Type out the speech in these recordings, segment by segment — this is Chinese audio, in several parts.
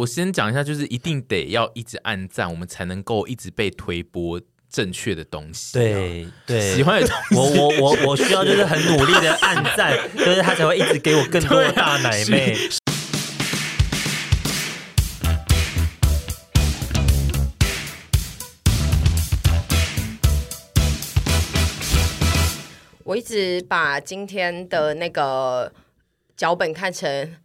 我先讲一下，就是一定得要一直按赞，我们才能够一直被推播正确的东西。对对，喜欢的东西，我我我我需要就是很努力的按赞，就是他才会一直给我更多的大奶妹。我一直把今天的那个脚本看成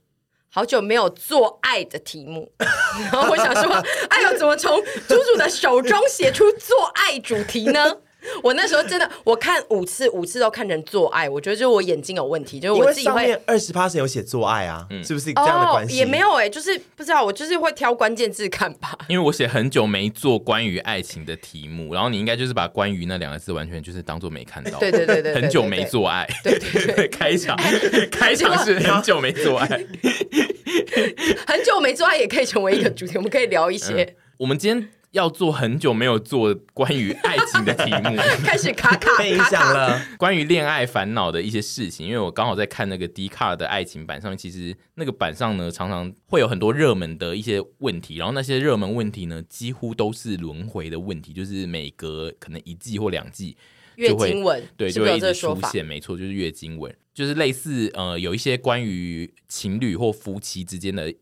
好久没有做爱的题目，然后我想说，哎呦，怎么从猪猪的手中写出做爱主题呢？我那时候真的，我看五次，五次都看成做爱，我觉得就是我眼睛有问题，就是我自己会二十趴是有写做爱啊，嗯、是不是这样的关系？也没有哎、欸，就是不知道，我就是会挑关键字看吧。因为我写很久没做关于爱情的题目，然后你应该就是把“关于”那两个字完全就是当做没看到。对对对对，很久没做爱。对对对，对，开场开场是很久没做爱，很久没做爱也可以成为一个主题，我们可以聊一些。嗯、我们今天。要做很久没有做关于爱情的题目，开始卡卡 被影响了。关于恋爱烦恼的一些事情，因为我刚好在看那个 Dcard 的爱情版上面，其实那个版上呢，常常会有很多热门的一些问题，然后那些热门问题呢，几乎都是轮回的问题，就是每隔可能一季或两季就会月经文，对，就会一直出现，没错，就是月经文，就是类似呃，有一些关于情侣或夫妻之间的。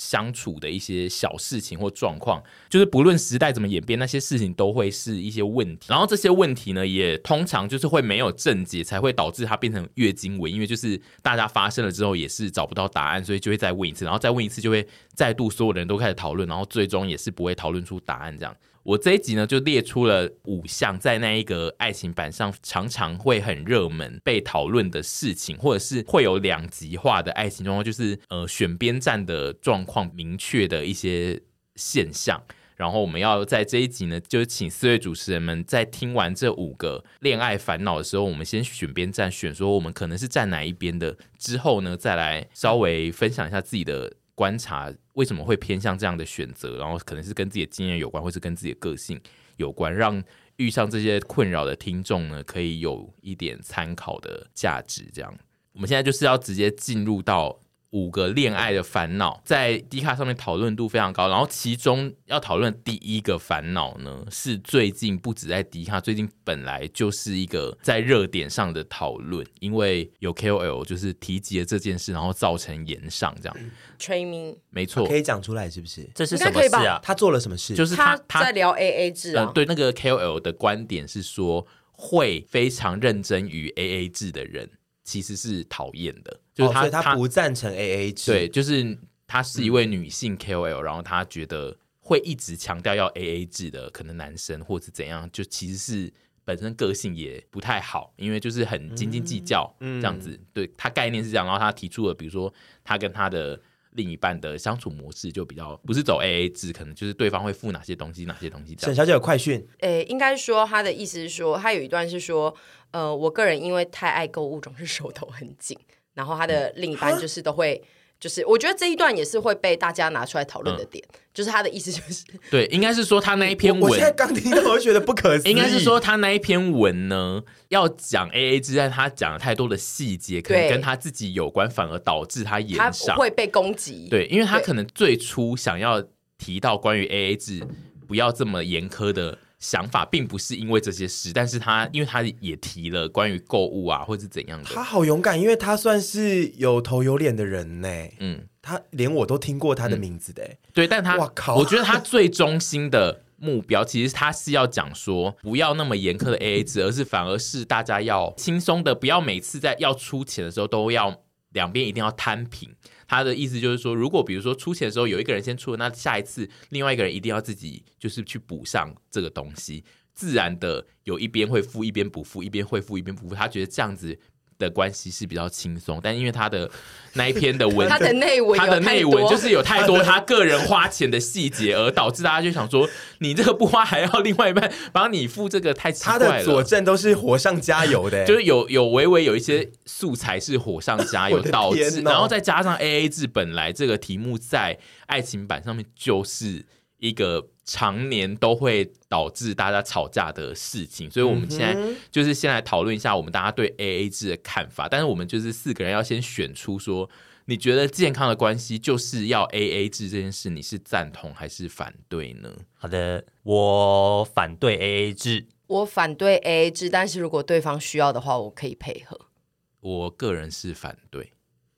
相处的一些小事情或状况，就是不论时代怎么演变，那些事情都会是一些问题。然后这些问题呢，也通常就是会没有症结，才会导致它变成月经文。因为就是大家发生了之后，也是找不到答案，所以就会再问一次，然后再问一次，就会再度所有人都开始讨论，然后最终也是不会讨论出答案这样。我这一集呢，就列出了五项在那一个爱情版上常常会很热门被讨论的事情，或者是会有两极化的爱情状况，就是呃选边站的状况明确的一些现象。然后我们要在这一集呢，就是请四位主持人们在听完这五个恋爱烦恼的时候，我们先选边站，选说我们可能是站哪一边的，之后呢再来稍微分享一下自己的。观察为什么会偏向这样的选择，然后可能是跟自己的经验有关，或是跟自己的个性有关，让遇上这些困扰的听众呢，可以有一点参考的价值。这样，我们现在就是要直接进入到。五个恋爱的烦恼在 D 卡上面讨论度非常高，然后其中要讨论第一个烦恼呢，是最近不止在 D 卡，最近本来就是一个在热点上的讨论，因为有 KOL 就是提及了这件事，然后造成延上这样。催眠，没错，可以讲出来是不是？这是什么事啊？他做了什么事？就是他他在聊 AA 制啊。呃，对，那个 KOL 的观点是说，会非常认真于 AA 制的人。其实是讨厌的，就是他、哦、他不赞成 AA 制，对，就是她是一位女性 KOL，、嗯、然后她觉得会一直强调要 AA 制的，可能男生或者怎样，就其实是本身个性也不太好，因为就是很斤斤计较这样子。嗯、对他概念是这样，然后他提出了，比如说他跟他的。另一半的相处模式就比较不是走 AA 制，可能就是对方会付哪些东西，哪些东西。沈小姐有快讯，诶，应该说他的意思是说，他有一段是说，呃，我个人因为太爱购物，总是手头很紧，然后他的另一半就是都会。就是我觉得这一段也是会被大家拿出来讨论的点，嗯、就是他的意思就是，对，应该是说他那一篇文，我，我现在刚听到，我就觉得不可思议。应该是说他那一篇文呢，要讲 AA 制，但他讲了太多的细节，可能跟他自己有关，反而导致他炎上，他会被攻击。对，因为他可能最初想要提到关于 AA 制不要这么严苛的。想法并不是因为这些事，但是他因为他也提了关于购物啊，或者是怎样的。他好勇敢，因为他算是有头有脸的人呢。嗯，他连我都听过他的名字的。对，但他，我靠，我觉得他最中心的目标，其实他是要讲说，不要那么严苛的 AA 制，而是反而是大家要轻松的，不要每次在要出钱的时候都要两边一定要摊平。他的意思就是说，如果比如说出钱的时候有一个人先出了，那下一次另外一个人一定要自己就是去补上这个东西，自然的有一边会付一边不付，一边会付一边不付，他觉得这样子。的关系是比较轻松，但因为他的那一篇的文，他的内文，他的内文就是有太多他个人花钱的细节，而导致大家就想说，你这个不花还要另外一半帮你付这个，太奇怪了。他的佐证都是火上加油的，就是有有微微有一些素材是火上加油 导致，然后再加上 AA 制本来这个题目在爱情版上面就是一个。常年都会导致大家吵架的事情，所以我们现在就是先来讨论一下我们大家对 AA 制的看法。但是我们就是四个人要先选出说，你觉得健康的关系就是要 A A 制这件事，你是赞同还是反对呢？好的，我反对 A A 制。我反对 A A 制，但是如果对方需要的话，我可以配合。我个人是反对。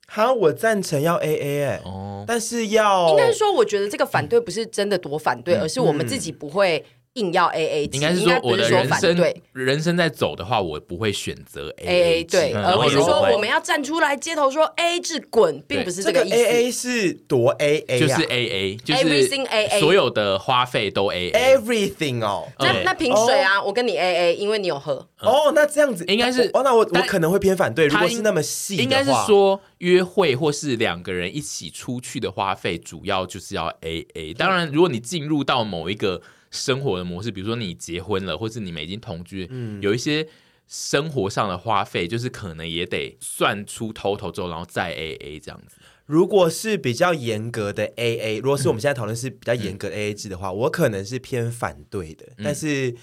好，我赞成要 A A 哎，哦，但是要应该是说，我觉得这个反对不是真的多反对，嗯、而是我们自己不会。硬要 A A 制，应该是说我的人生人生在走的话，我不会选择 A A 对，而不是说我们要站出来街头说 A A 制滚，并不是这个意思。A A 是多 A A，就是 A A，就是 everything A A，所有的花费都 A A，everything 哦。那那瓶水啊，我跟你 A A，因为你有喝。哦，那这样子应该是哦，那我我可能会偏反对。如果是那么细，应该是说约会或是两个人一起出去的花费，主要就是要 A A。当然，如果你进入到某一个。生活的模式，比如说你结婚了，或是你们已经同居，嗯，有一些生活上的花费，就是可能也得算出 total 之后，然后再 A A 这样子。如果是比较严格的 A A，如果是我们现在讨论是比较严格的 A A 制的话，嗯，我可能是偏反对的。嗯，但是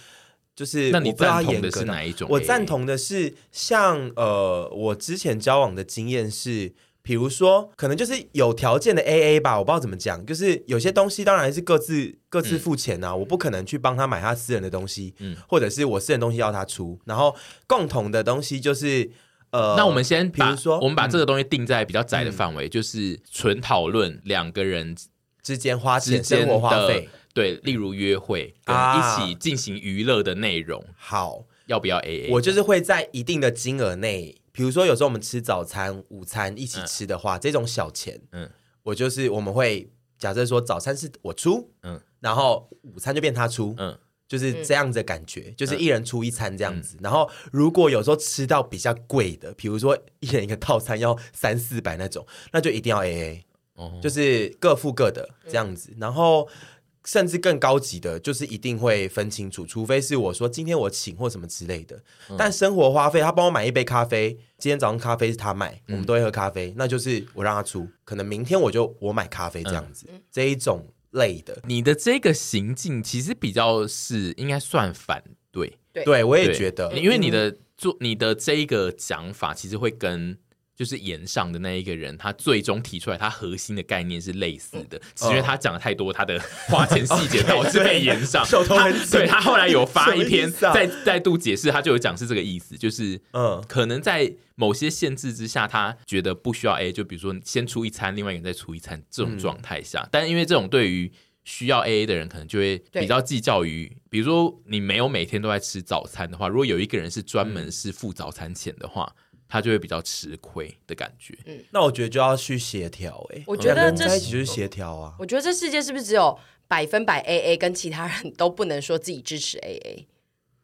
就是那你赞同的是哪一种我赞同的是像呃，我之前交往的经验是。比如说，可能就是有条件的 AA 吧，我不知道怎么讲。就是有些东西当然是各自各自付钱呐、啊，嗯、我不可能去帮他买他私人的东西，嗯，或者是我私人东西要他出。然后共同的东西就是，呃，那我们先比如说，我们把这个东西定在比较窄的范围，嗯、就是纯讨论两个人之间花钱、生活花费，对，例如约会跟一起进行娱乐的内容。啊、好，要不要 AA？我就是会在一定的金额内。比如说，有时候我们吃早餐、午餐一起吃的话，嗯、这种小钱，嗯，我就是我们会假设说早餐是我出，嗯，然后午餐就变他出，嗯，就是这样子的感觉，嗯、就是一人出一餐这样子。嗯、然后如果有时候吃到比较贵的，比如说一人一个套餐要三四百那种，那就一定要 AA，哦，就是各付各的这样子。嗯、然后。甚至更高级的，就是一定会分清楚，除非是我说今天我请或什么之类的。嗯、但生活花费，他帮我买一杯咖啡，今天早上咖啡是他买，嗯、我们都会喝咖啡，那就是我让他出。可能明天我就我买咖啡这样子，嗯、这一种类的。你的这个行径其实比较是应该算反对，对，对我也觉得，因为你的做你的这一个讲法，其实会跟。就是炎上的那一个人，他最终提出来，他核心的概念是类似的，只是因为他讲的太多他的花钱细节，导致被延上。他对他后来有发一篇，再再度解释，他就有讲是这个意思，就是嗯，可能在某些限制之下，他觉得不需要 A，就比如说先出一餐，另外一个人再出一餐这种状态下，但因为这种对于需要 A A 的人，可能就会比较计较于，比如说你没有每天都在吃早餐的话，如果有一个人是专门是付早餐钱的话。他就会比较吃亏的感觉。嗯，那我觉得就要去协调。哎，我觉得这在一起就是协调啊。我觉得这世界是不是只有百分百 AA，跟其他人都不能说自己支持 AA？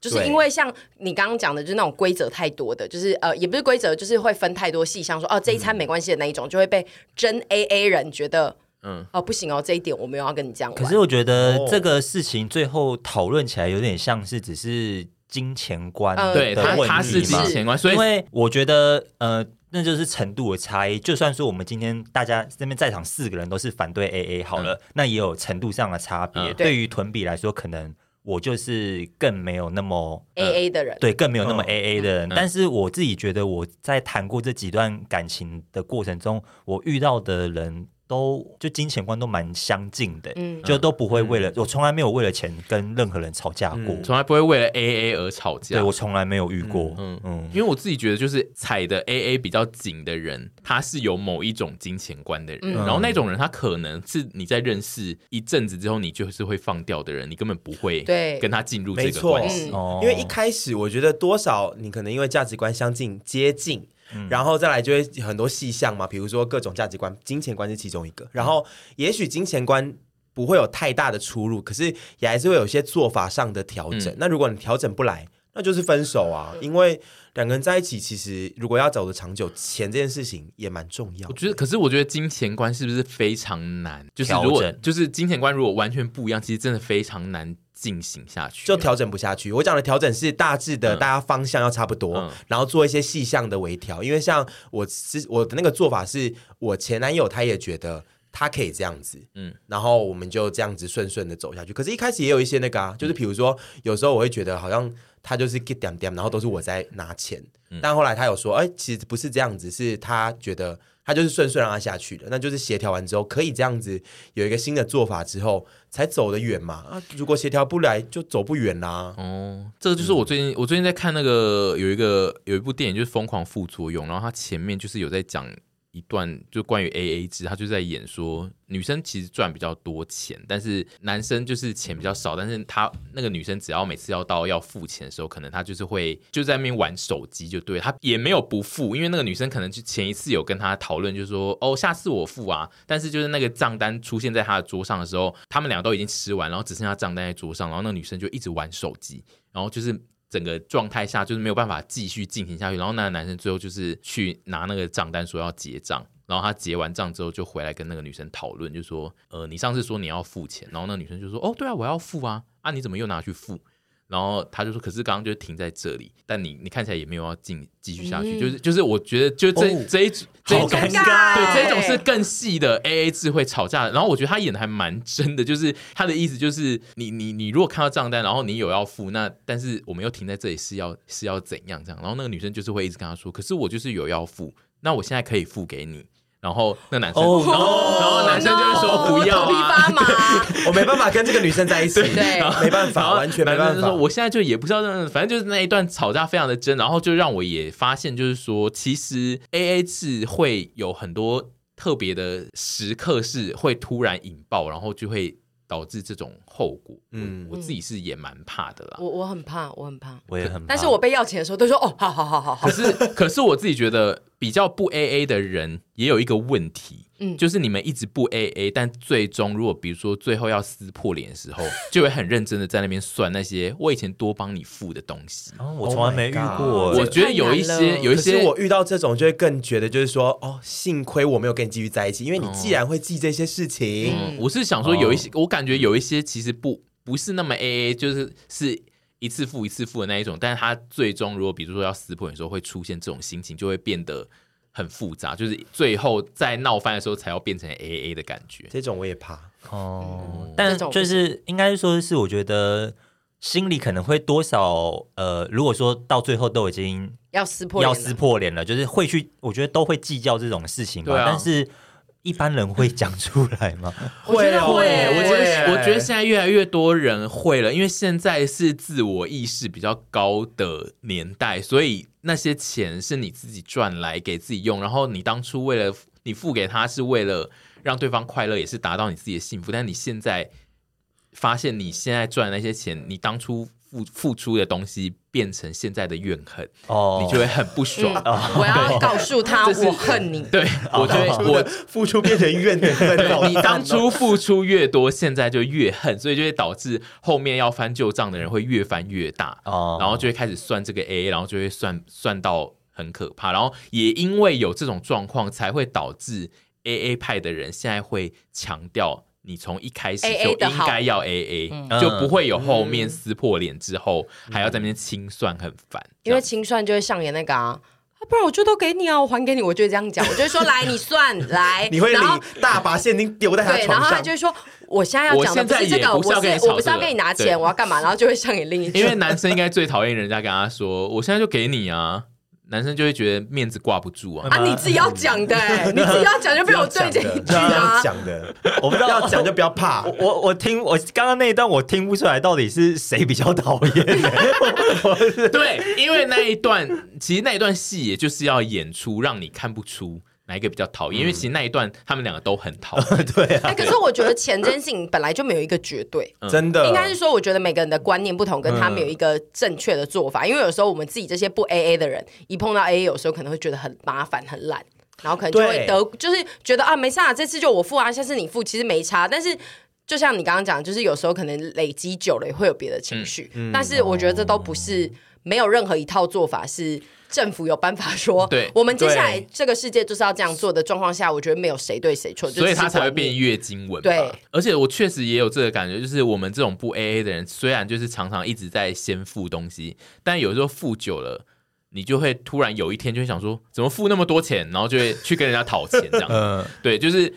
就是因为像你刚刚讲的，就是那种规则太多的，就是呃，也不是规则，就是会分太多细项，说哦这一餐没关系的那一种，就会被真 AA 人觉得，嗯，哦不行哦，这一点我没有要跟你讲。可是我觉得这个事情最后讨论起来有点像是只是。金钱观的问题，对，他他是金钱观，所以因为我觉得呃，那就是程度的差异。就算说我们今天大家这边在场四个人都是反对 AA 好了，嗯、那也有程度上的差别。嗯、对于屯比来说，可能我就是更没有那么 AA 的人，对，更没有那么 AA 的人。嗯、但是我自己觉得我在谈过这几段感情的过程中，我遇到的人。都就金钱观都蛮相近的，嗯，就都不会为了、嗯、我从来没有为了钱跟任何人吵架过，从、嗯、来不会为了 A A 而吵架，对，我从来没有遇过，嗯嗯，嗯，因为我自己觉得就是踩的 A A 比较紧的人，他是有某一种金钱观的人，嗯、然后那种人他可能是你在认识一阵子之后，你就是会放掉的人，你根本不会对。跟他进入这个关系，嗯、因为一开始我觉得多少你可能因为价值观相近接近。然后再来就会很多细项嘛，比如说各种价值观，金钱观是其中一个。然后也许金钱观不会有太大的出入，可是也还是会有些做法上的调整。嗯、那如果你调整不来，那就是分手啊。因为两个人在一起，其实如果要走的长久，钱这件事情也蛮重要。我觉得，可是我觉得金钱观是不是非常难？就是如果就是金钱观如果完全不一样，其实真的非常难。进行下去就调整不下去。我讲的调整是大致的，大家方向要差不多，嗯、然后做一些细项的微调。因为像我之我的那个做法是，我前男友他也觉得他可以这样子，嗯，然后我们就这样子顺顺的走下去。可是，一开始也有一些那个啊，就是比如说，有时候我会觉得好像他就是 get 点点，然后都是我在拿钱。嗯、但后来他有说，哎，其实不是这样子，是他觉得他就是顺顺让他下去的。那就是协调完之后，可以这样子有一个新的做法之后，才走得远嘛。啊，如果协调不来，就走不远啦。哦，这个就是我最近、嗯、我最近在看那个有一个有一部电影，就是《疯狂副作用》，然后他前面就是有在讲。一段就关于 A A 制，他就在演说女生其实赚比较多钱，但是男生就是钱比较少。但是他那个女生只要每次要到要付钱的时候，可能他就是会就在那边玩手机，就对他也没有不付，因为那个女生可能就前一次有跟他讨论，就是说哦，下次我付啊。但是就是那个账单出现在他的桌上的时候，他们俩都已经吃完，然后只剩下账单在桌上，然后那个女生就一直玩手机，然后就是。整个状态下就是没有办法继续进行下去，然后那个男生最后就是去拿那个账单说要结账，然后他结完账之后就回来跟那个女生讨论，就说呃，你上次说你要付钱，然后那女生就说哦对啊，我要付啊，啊你怎么又拿去付？然后他就说：“可是刚刚就停在这里，但你你看起来也没有要进继续下去，嗯、就是就是我觉得就这、哦、这一组这一种对这种是更细的 A A 制会吵架的。然后我觉得他演的还蛮真的，就是他的意思就是你你你如果看到账单，然后你有要付，那但是我们又停在这里是要是要怎样这样？然后那个女生就是会一直跟他说：可是我就是有要付，那我现在可以付给你。”然后那男生，oh, 然后、oh, 然后男生就会说不要啊，我没办法跟这个女生在一起，对，没办法，完全没办法。说我现在就也不知道，反正就是那一段吵架非常的真，然后就让我也发现，就是说其实 AA 制会有很多特别的时刻是会突然引爆，然后就会。导致这种后果，嗯，我自己是也蛮怕的啦。我我很怕，我很怕，我也很怕。但是我被要钱的时候都说哦，好好好好好。可是可是我自己觉得比较不 AA 的人也有一个问题，嗯，就是你们一直不 AA，但最终如果比如说最后要撕破脸的时候，就会很认真的在那边算那些我以前多帮你付的东西。哦，我从来没遇过。我觉得有一些有一些我遇到这种就会更觉得就是说哦，幸亏我没有跟你继续在一起，因为你既然会记这些事情，嗯，我是想说有一些我感。感觉有一些其实不不是那么 AA，就是是一次付一次付的那一种，但是他最终如果比如说要撕破脸的时候，会出现这种心情，就会变得很复杂，就是最后在闹翻的时候才要变成 AA 的感觉。这种我也怕哦，嗯、但就是应该说是我觉得心里可能会多少呃，如果说到最后都已经要撕破要撕破脸了，就是会去，我觉得都会计较这种事情吧，啊、但是。一般人会讲出来吗？会会，我觉得我觉得现在越来越多人会了，因为现在是自我意识比较高的年代，所以那些钱是你自己赚来给自己用，然后你当初为了你付给他是为了让对方快乐，也是达到你自己的幸福，但你现在发现你现在赚的那些钱，你当初。付付出的东西变成现在的怨恨，哦，你就会很不爽。我要告诉他，我恨你。对，我觉得我付出变成怨恨。你当初付出越多，现在就越恨，所以就会导致后面要翻旧账的人会越翻越大。哦，然后就会开始算这个 AA，然后就会算算到很可怕。然后也因为有这种状况，才会导致 AA 派的人现在会强调。你从一开始就应该要 A A，就不会有后面撕破脸之后还要在那边清算，很烦。因为清算就会上演那个啊，不然我就都给你啊，我还给你，我就这样讲，我就会说来你算来，你 会领大把现金丢在他床上，然后他就会说我现在要讲的不是这个，我是我不是要跟你拿钱，我要干嘛？然后就会上演另一。因为男生应该最讨厌人家跟他说，我现在就给你啊。男生就会觉得面子挂不住啊！啊，你自己要讲的，你自己要讲就被我对这一句啊！讲的，我不知道要讲就不要怕。我我听我刚刚那一段我听不出来到底是谁比较讨厌。对，因为那一段其实那一段戏也就是要演出让你看不出。哪一个比较讨厌？因为其实那一段他们两个都很讨 厌。对啊。哎，可是我觉得钱这件事情本来就没有一个绝对，真的。应该是说，我觉得每个人的观念不同，跟他们有一个正确的做法。因为有时候我们自己这些不 AA 的人，一碰到 AA，有时候可能会觉得很麻烦、很懒，然后可能就会得，就是觉得啊，没事啊，这次就我付啊，下次你付，其实没差。但是就像你刚刚讲，就是有时候可能累积久了也会有别的情绪。但是我觉得这都不是没有任何一套做法是。政府有办法说，对，我们接下来这个世界就是要这样做的状况下，我觉得没有谁对谁错，所以它才会变月经文。对，而且我确实也有这个感觉，就是我们这种不 AA 的人，虽然就是常常一直在先付东西，但有时候付久了，你就会突然有一天就会想说，怎么付那么多钱，然后就会去跟人家讨钱这样。嗯，对，就是。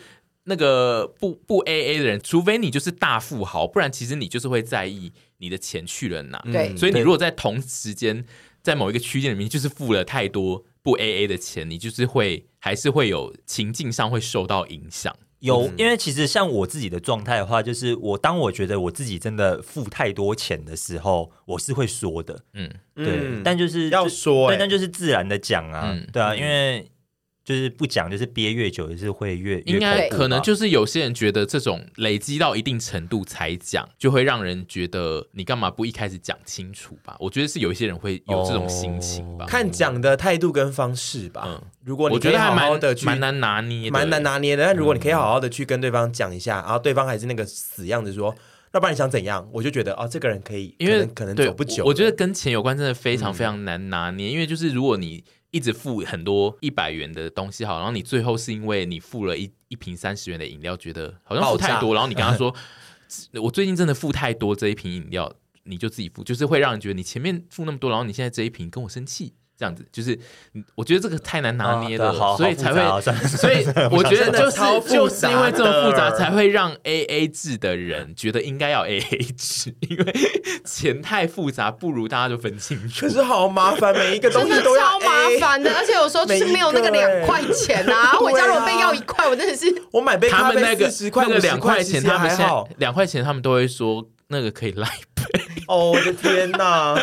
那个不不 AA 的人，除非你就是大富豪，不然其实你就是会在意你的钱去了哪。对，所以你如果在同时间在某一个区间里面，就是付了太多不 AA 的钱，你就是会还是会有情境上会受到影响。有，因为其实像我自己的状态的话，就是我当我觉得我自己真的付太多钱的时候，我是会说的，嗯，对，嗯、但就是要说、欸，对，但就是自然的讲啊，嗯、对啊，因为。就是不讲，就是憋越久，也是会越应该可能就是有些人觉得这种累积到一定程度才讲，就会让人觉得你干嘛不一开始讲清楚吧？我觉得是有一些人会有这种心情吧，哦、看讲的态度跟方式吧。嗯，如果你可以好好的去，蛮难拿捏，蛮难拿捏的。但如果你可以好好的去跟对方讲一下，嗯、然后对方还是那个死样子说，要不然你想怎样？我就觉得哦，这个人可以，因为可能走不久。我觉得跟钱有关，真的非常非常难拿捏，嗯、因为就是如果你。一直付很多一百元的东西好，然后你最后是因为你付了一一瓶三十元的饮料，觉得好像付太多，然后你跟他说，我最近真的付太多这一瓶饮料，你就自己付，就是会让人觉得你前面付那么多，然后你现在这一瓶跟我生气。这样子就是，我觉得这个太难拿捏了，所以才会，所以我觉得就是就是因为这么复杂，才会让 A A 制的人觉得应该要 A A 制，因为钱太复杂，不如大家就分清楚。可是好麻烦，每一个东西都要超麻烦的，而且有时候就是没有那个两块钱啊，我家如果被要一块，我真的是我买杯咖啡四十块，那个两块钱他们现在两块钱他们都会说那个可以来。哦，我的天哪！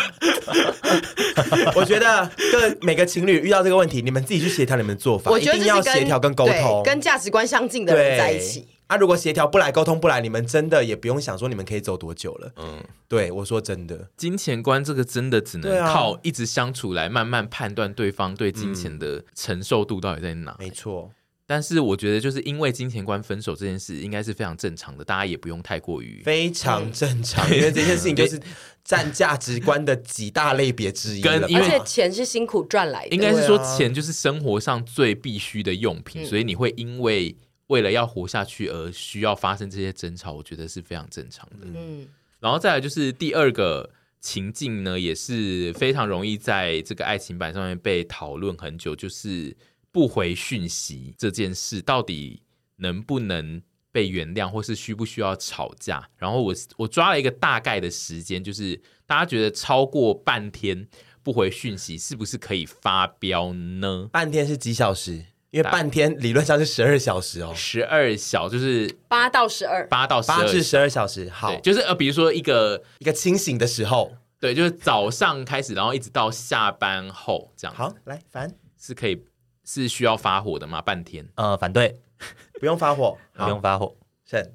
我觉得各每个情侣遇到这个问题，你们自己去协调你们的做法，我觉得一定要协调跟沟通，跟价值观相近的人在一起。啊，如果协调不来，沟通不来，你们真的也不用想说你们可以走多久了。嗯，对，我说真的，金钱观这个真的只能靠一直相处来慢慢判断对方对金钱的承受度到底在哪。没错。但是我觉得，就是因为金钱观分手这件事，应该是非常正常的，大家也不用太过于非常正常，因为这件事情就是占价值观的几大类别之一。跟而且钱是辛苦赚来的，应该是说钱就是生活上最必须的用品，所以你会因为为了要活下去而需要发生这些争吵，我觉得是非常正常的。嗯，然后再来就是第二个情境呢，也是非常容易在这个爱情版上面被讨论很久，就是。不回讯息这件事到底能不能被原谅，或是需不需要吵架？然后我我抓了一个大概的时间，就是大家觉得超过半天不回讯息是不是可以发飙呢？半天是几小时？因为半天理论上是十二小时哦，十二小就是八到十二，八到八至十二小时。好，就是呃，比如说一个一个清醒的时候，对，就是早上开始，然后一直到下班后这样。好，来，凡是可以。是需要发火的吗？半天？呃，反对，不用发火，不用发火。是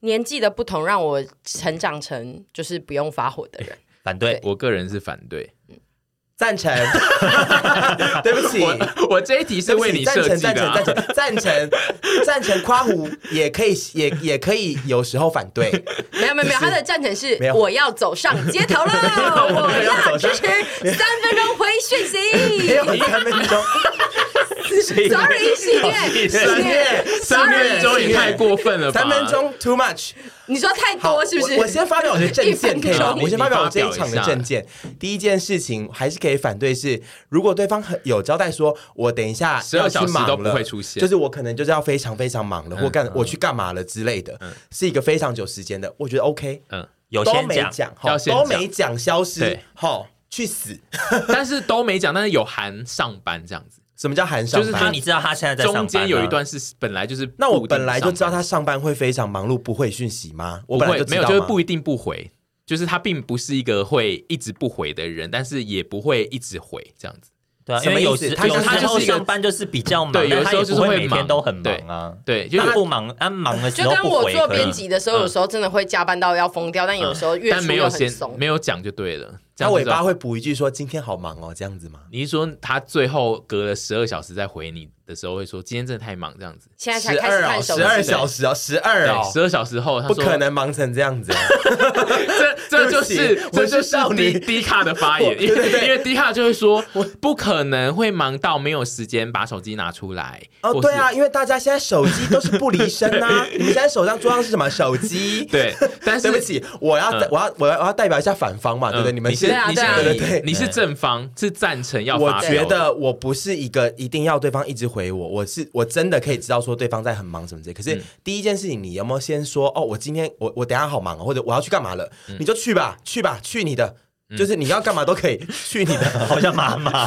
年纪的不同，让我成长成就是不用发火的人。反对，我个人是反对。赞成。对不起，我这一题是为你设计的。赞成，赞成，赞成，赞成。夸胡也可以，也也可以，有时候反对。没有，没有，没有。他的赞成是我要走上街头了，我要支持三分钟回讯息。没有三分钟。Sorry，系列，系列，三分钟也太过分了吧？三分钟 too much。你说太多是不是？我先发表我的政见可以吗？我先发表我这一场的证件。第一件事情还是可以反对是，如果对方很有交代说，我等一下要去忙了，都不会出现，就是我可能就是要非常非常忙了，或干我去干嘛了之类的，是一个非常久时间的，我觉得 OK。嗯，有都没讲，都没讲消失，好去死。但是都没讲，但是有含上班这样子。什么叫含上班？就是你知道他现在在中间有一段是本来就是，那我本来就知道他上班会非常忙碌，不会讯息吗？我本来就没有，就是不一定不回，就是他并不是一个会一直不回的人，但是也不会一直回这样子。对啊，因为有时他他就是上班就是比较忙，对，有时候就是会每天都很忙啊。对，就是不忙，啊忙的时候不回。就跟我做编辑的时候，有时候真的会加班到要疯掉，但有时候越但没有先没有讲就对了。他尾巴会补一句说：“今天好忙哦，这样子吗？”你是说他最后隔了十二小时再回你的时候会说：“今天真的太忙，这样子。”现在才开始看手机，十二小时哦，十二哦，十二小时后他说不可能忙成这样子。这这就是这就是 D D 卡的发言，因为因为卡就会说不可能会忙到没有时间把手机拿出来。哦，对啊，因为大家现在手机都是不离身啊。你们现在手上桌上是什么？手机。对，但是对不起，我要我要我要我要代表一下反方嘛，对不对？你们。先你先对对对，你是正方，是赞成要。我觉得我不是一个一定要对方一直回我，我是我真的可以知道说对方在很忙什么之类。可是第一件事情，你有没有先说哦？我今天我我等下好忙，或者我要去干嘛了？你就去吧，去吧，去你的。就是你要干嘛都可以 去你的，好像妈妈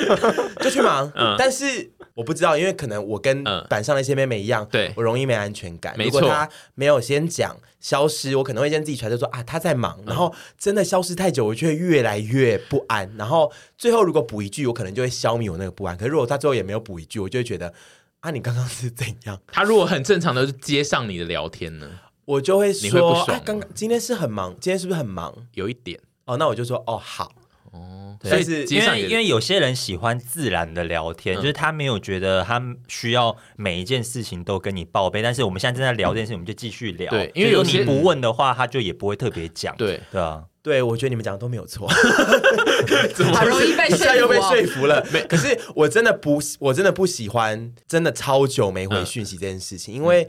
就去忙。但是我不知道，因为可能我跟板上那些妹妹一样，对我容易没安全感。没错，如果他没有先讲消失，我可能会先自己揣测说啊他在忙，然后真的消失太久，我就会越来越不安。然后最后如果补一句，我可能就会消灭我那个不安。可是如果他最后也没有补一句，我就会觉得啊你刚刚是怎样？他如果很正常的接上你的聊天呢，我就会说啊刚刚今天是很忙，今天是不是很忙？有一点。哦，那我就说哦好哦，所以是因为因为有些人喜欢自然的聊天，嗯、就是他没有觉得他需要每一件事情都跟你报备。但是我们现在正在聊这件事情，我们就继续聊。对，因为有你不问的话，他就也不会特别讲。对对啊，对我觉得你们讲的都没有错，好容易被说服，又被说服了。没，可是我真的不，我真的不喜欢真的超久没回讯息这件事情，嗯、因为。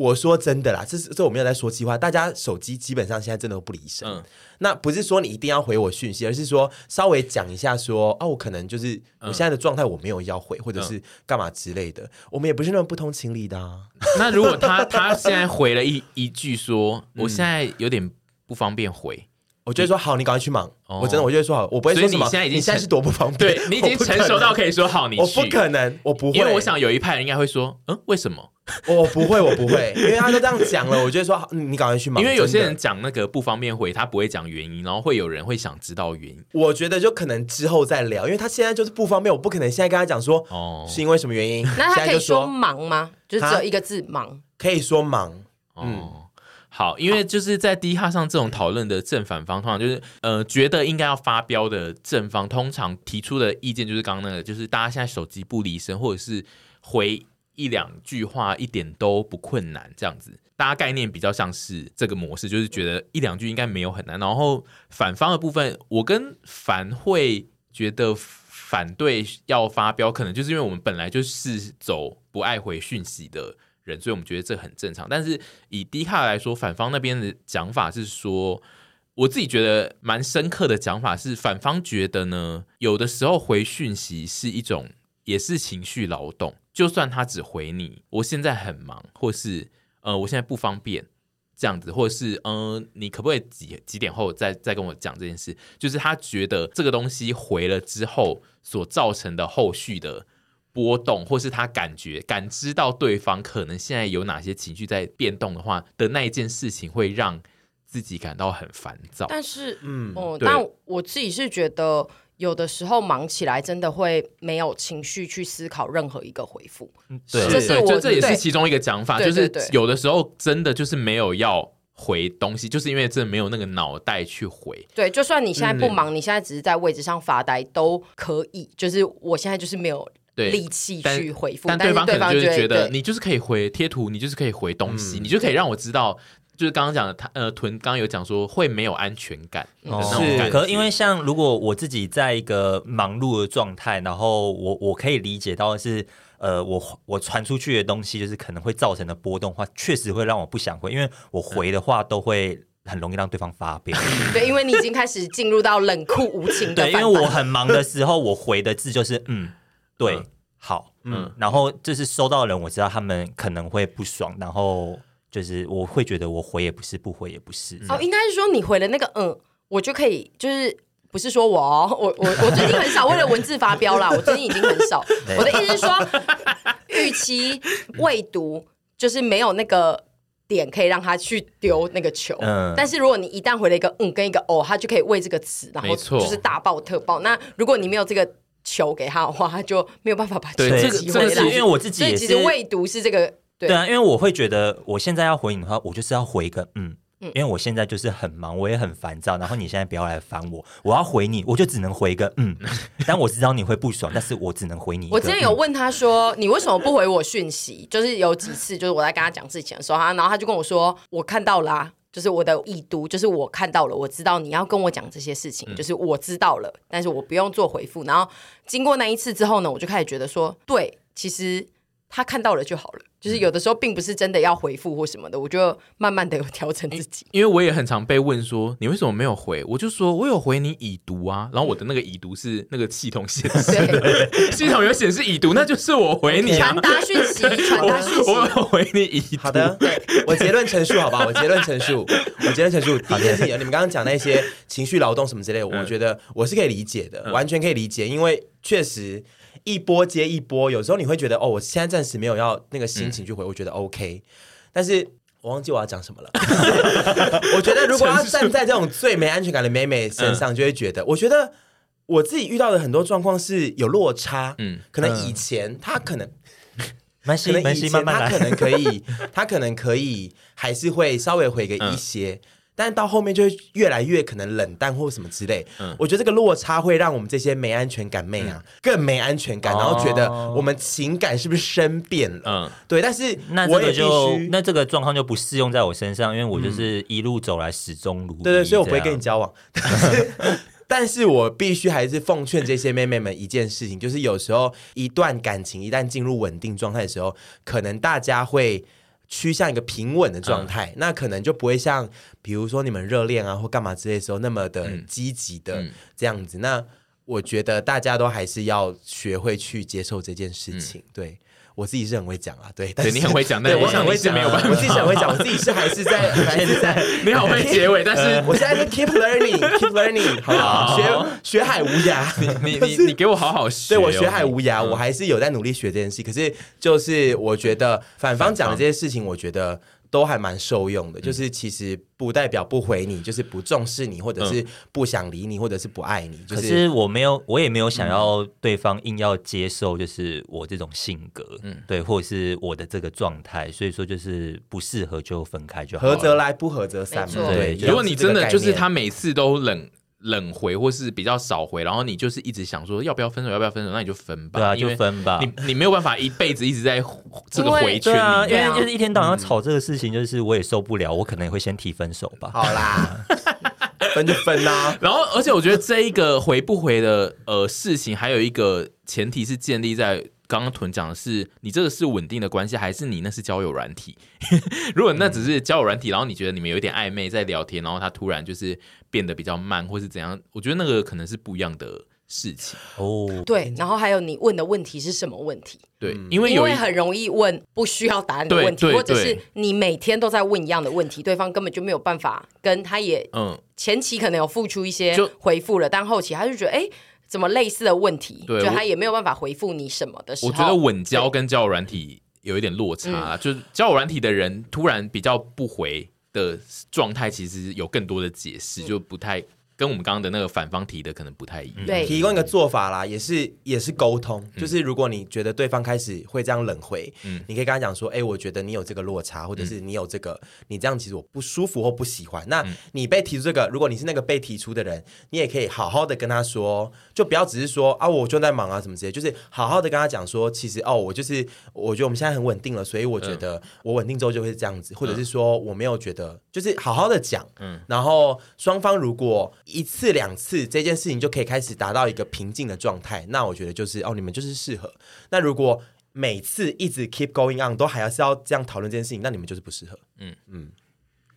我说真的啦，这是这我没有在说气话。大家手机基本上现在真的都不离身。嗯，那不是说你一定要回我讯息，而是说稍微讲一下说，说啊，我可能就是我现在的状态，我没有要回，或者是干嘛之类的。我们也不是那么不通情理的啊。那如果他他现在回了一一句说，我现在有点不方便回。我就会说好，你赶快去忙。我真的，我就会说好，我不会说什么。你现在已经现在是多不方便，对你已经成熟到可以说好，你去。我不可能，我不会。因为我想有一派人应该会说，嗯，为什么？我不会，我不会，因为他都这样讲了，我就会说你赶快去忙。因为有些人讲那个不方便回，他不会讲原因，然后会有人会想知道原因。我觉得就可能之后再聊，因为他现在就是不方便，我不可能现在跟他讲说哦，是因为什么原因。那他可以说忙吗？就是只有一个字忙，可以说忙，嗯。好，因为就是在 D 哈上这种讨论的正反方，通常就是呃觉得应该要发飙的正方，通常提出的意见就是刚刚那个，就是大家现在手机不离身，或者是回一两句话一点都不困难，这样子，大家概念比较像是这个模式，就是觉得一两句应该没有很难。然后反方的部分，我跟凡会觉得反对要发飙，可能就是因为我们本来就是走不爱回讯息的。人，所以我们觉得这很正常。但是以低卡来说，反方那边的讲法是说，我自己觉得蛮深刻的讲法是，反方觉得呢，有的时候回讯息是一种，也是情绪劳动。就算他只回你，我现在很忙，或是呃，我现在不方便这样子，或者是呃，你可不可以几几点后再再跟我讲这件事？就是他觉得这个东西回了之后所造成的后续的。波动，或是他感觉感知到对方可能现在有哪些情绪在变动的话的那一件事情，会让自己感到很烦躁。但是，嗯，哦，对但我自己是觉得，有的时候忙起来，真的会没有情绪去思考任何一个回复。对，这是我就这也是其中一个讲法，就是有的时候真的就是没有要回东西，就是因为真的没有那个脑袋去回。对，就算你现在不忙，嗯、你现在只是在位置上发呆都可以。就是我现在就是没有。力气去回复，但对方可能就是觉得你就是可以回贴图，你就是可以回东西，你就可以让我知道，就是刚刚讲的，他呃屯刚刚有讲说会没有安全感，是，可是因为像如果我自己在一个忙碌的状态，然后我我可以理解到的是，呃，我我传出去的东西就是可能会造成的波动的话，确实会让我不想回，因为我回的话都会很容易让对方发飙。对，因为你已经开始进入到冷酷无情的。对，因为我很忙的时候，我回的字就是嗯。对，嗯、好，嗯，然后就是收到的人，我知道他们可能会不爽，然后就是我会觉得我回也不是，不回也不是。哦，应该是说你回了那个嗯，我就可以，就是不是说我哦，我我我最近很少为了文字发飙啦，我最近已经很少。我的意思是说，预期未读，就是没有那个点可以让他去丢那个球。嗯，但是如果你一旦回了一个嗯跟一个哦，他就可以为这个词，然后就是大爆特爆。那如果你没有这个。球给他的话，他就没有办法把球击回来。因为我自己也是，其实未读是这个对，对啊，因为我会觉得，我现在要回你的话，我就是要回一个嗯，嗯，因为我现在就是很忙，我也很烦躁，然后你现在不要来烦我，我要回你，我就只能回一个嗯。但我知道你会不爽，但是我只能回你。我之前有问他说，你为什么不回我讯息？就是有几次，就是我在跟他讲事情的时候，他然后他就跟我说，我看到啦、啊。就是我的已读，就是我看到了，我知道你要跟我讲这些事情，嗯、就是我知道了，但是我不用做回复。然后经过那一次之后呢，我就开始觉得说，对，其实他看到了就好了。就是有的时候并不是真的要回复或什么的，我就慢慢的有调整自己。因为我也很常被问说，你为什么没有回？我就说我有回你已读啊，然后我的那个已读是那个系统显示，系统有显示已读，那就是我回你传达讯息，传达讯息，我 有回你已读。好的，我结论陈述好吧，我结论陈述，我结论陈述。第一件事情，你们刚刚讲那些情绪劳动什么之类的，我觉得我是可以理解的，完全可以理解，因为确实。一波接一波，有时候你会觉得哦，我现在暂时没有要那个心情去回，嗯、我觉得 OK。但是我忘记我要讲什么了。我觉得如果要站在这种最没安全感的妹妹身上，就会觉得，嗯、我觉得我自己遇到的很多状况是有落差。嗯，可能以前他可能，可能以前他可能可以，他可能可以，还是会稍微回个一些。嗯但是到后面就会越来越可能冷淡或什么之类，嗯，我觉得这个落差会让我们这些没安全感妹啊更没安全感，然后觉得我们情感是不是生变了？嗯，对。但是那这个就那这个状况就不适用在我身上，因为我就是一路走来始终如一。对对，所以我不会跟你交往。但是我必须还是奉劝这些妹妹们一件事情，就是有时候一段感情一旦进入稳定状态的时候，可能大家会。趋向一个平稳的状态，嗯、那可能就不会像，比如说你们热恋啊或干嘛之类的时候那么的积极的这样子。嗯嗯、那我觉得大家都还是要学会去接受这件事情，嗯、对。我自己是很会讲啊，对，但对你很会讲，但我很会讲，没有办法，我自己很会讲，我自己是还是在 还是在，你好会结尾，但是我现在是 keep learning，keep learning，好不好？学学海无涯，你你 你给我好好学，对我学海无涯，我还是有在努力学这件事。可是就是我觉得反方讲的这些事情，我觉得。都还蛮受用的，就是其实不代表不回你，就是不重视你，或者是不想理你，或者是不爱你。就是、可是我没有，我也没有想要对方硬要接受，就是我这种性格，嗯，对，或者是我的这个状态，所以说就是不适合就分开就好，合则来，不合则散嘛。对，如果你真的就是他每次都冷。冷回或是比较少回，然后你就是一直想说要不要分手，要不要分手，那你就分吧。对啊，就分吧。你你没有办法一辈子一直在 这个回圈里面啊，因为就是一天到晚要吵这个事情，就是我也受不了，我可能也会先提分手吧。好啦，分就分啦。然后，而且我觉得这一个回不回的呃事情，还有一个前提是建立在。刚刚屯讲的是你这个是稳定的关系，还是你那是交友软体？如果那只是交友软体，然后你觉得你们有一点暧昧在聊天，然后他突然就是变得比较慢，或是怎样？我觉得那个可能是不一样的事情哦。对，然后还有你问的问题是什么问题？对，因为有因为很容易问不需要答案的问题，或者是你每天都在问一样的问题，对方根本就没有办法跟他也嗯前期可能有付出一些回复了，但后期他就觉得哎。诶怎么类似的问题，对就他也没有办法回复你什么的时候，我觉得稳交跟交友软体有一点落差，对就是交友软体的人突然比较不回的状态，其实有更多的解释，嗯、就不太。跟我们刚刚的那个反方提的可能不太一样。对，提供一个做法啦，也是也是沟通。嗯、就是如果你觉得对方开始会这样冷回，嗯，你可以跟他讲说，哎、欸，我觉得你有这个落差，或者是你有这个，嗯、你这样其实我不舒服或不喜欢。那你被提出这个，如果你是那个被提出的人，你也可以好好的跟他说，就不要只是说啊，我就在忙啊什么之类，就是好好的跟他讲说，其实哦，我就是我觉得我们现在很稳定了，所以我觉得我稳定之后就会这样子，或者是说我没有觉得，就是好好的讲，嗯，然后双方如果。一次两次这件事情就可以开始达到一个平静的状态，那我觉得就是哦，你们就是适合。那如果每次一直 keep going on 都还要是要这样讨论这件事情，那你们就是不适合。嗯嗯，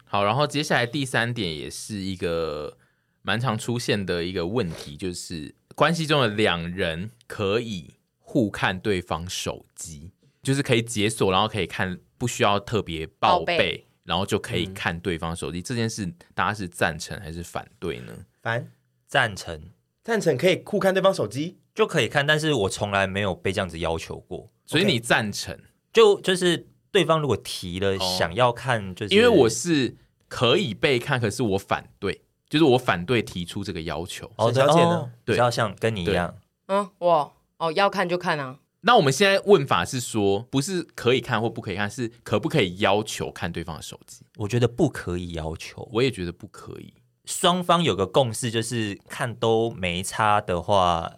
好，然后接下来第三点也是一个蛮常出现的一个问题，就是关系中的两人可以互看对方手机，就是可以解锁，然后可以看，不需要特别报备。然后就可以看对方手机，嗯、这件事大家是赞成还是反对呢？反赞成，赞成可以互看对方手机就可以看，但是我从来没有被这样子要求过，所以你赞成？就就是对方如果提了想要看，就是、哦、因为我是可以被看，可是我反对，就是我反对提出这个要求。哦，小姐呢？对，要像跟你一样，嗯，我哦要看就看啊。那我们现在问法是说，不是可以看或不可以看，是可不可以要求看对方的手机？我觉得不可以要求，我也觉得不可以。双方有个共识，就是看都没差的话，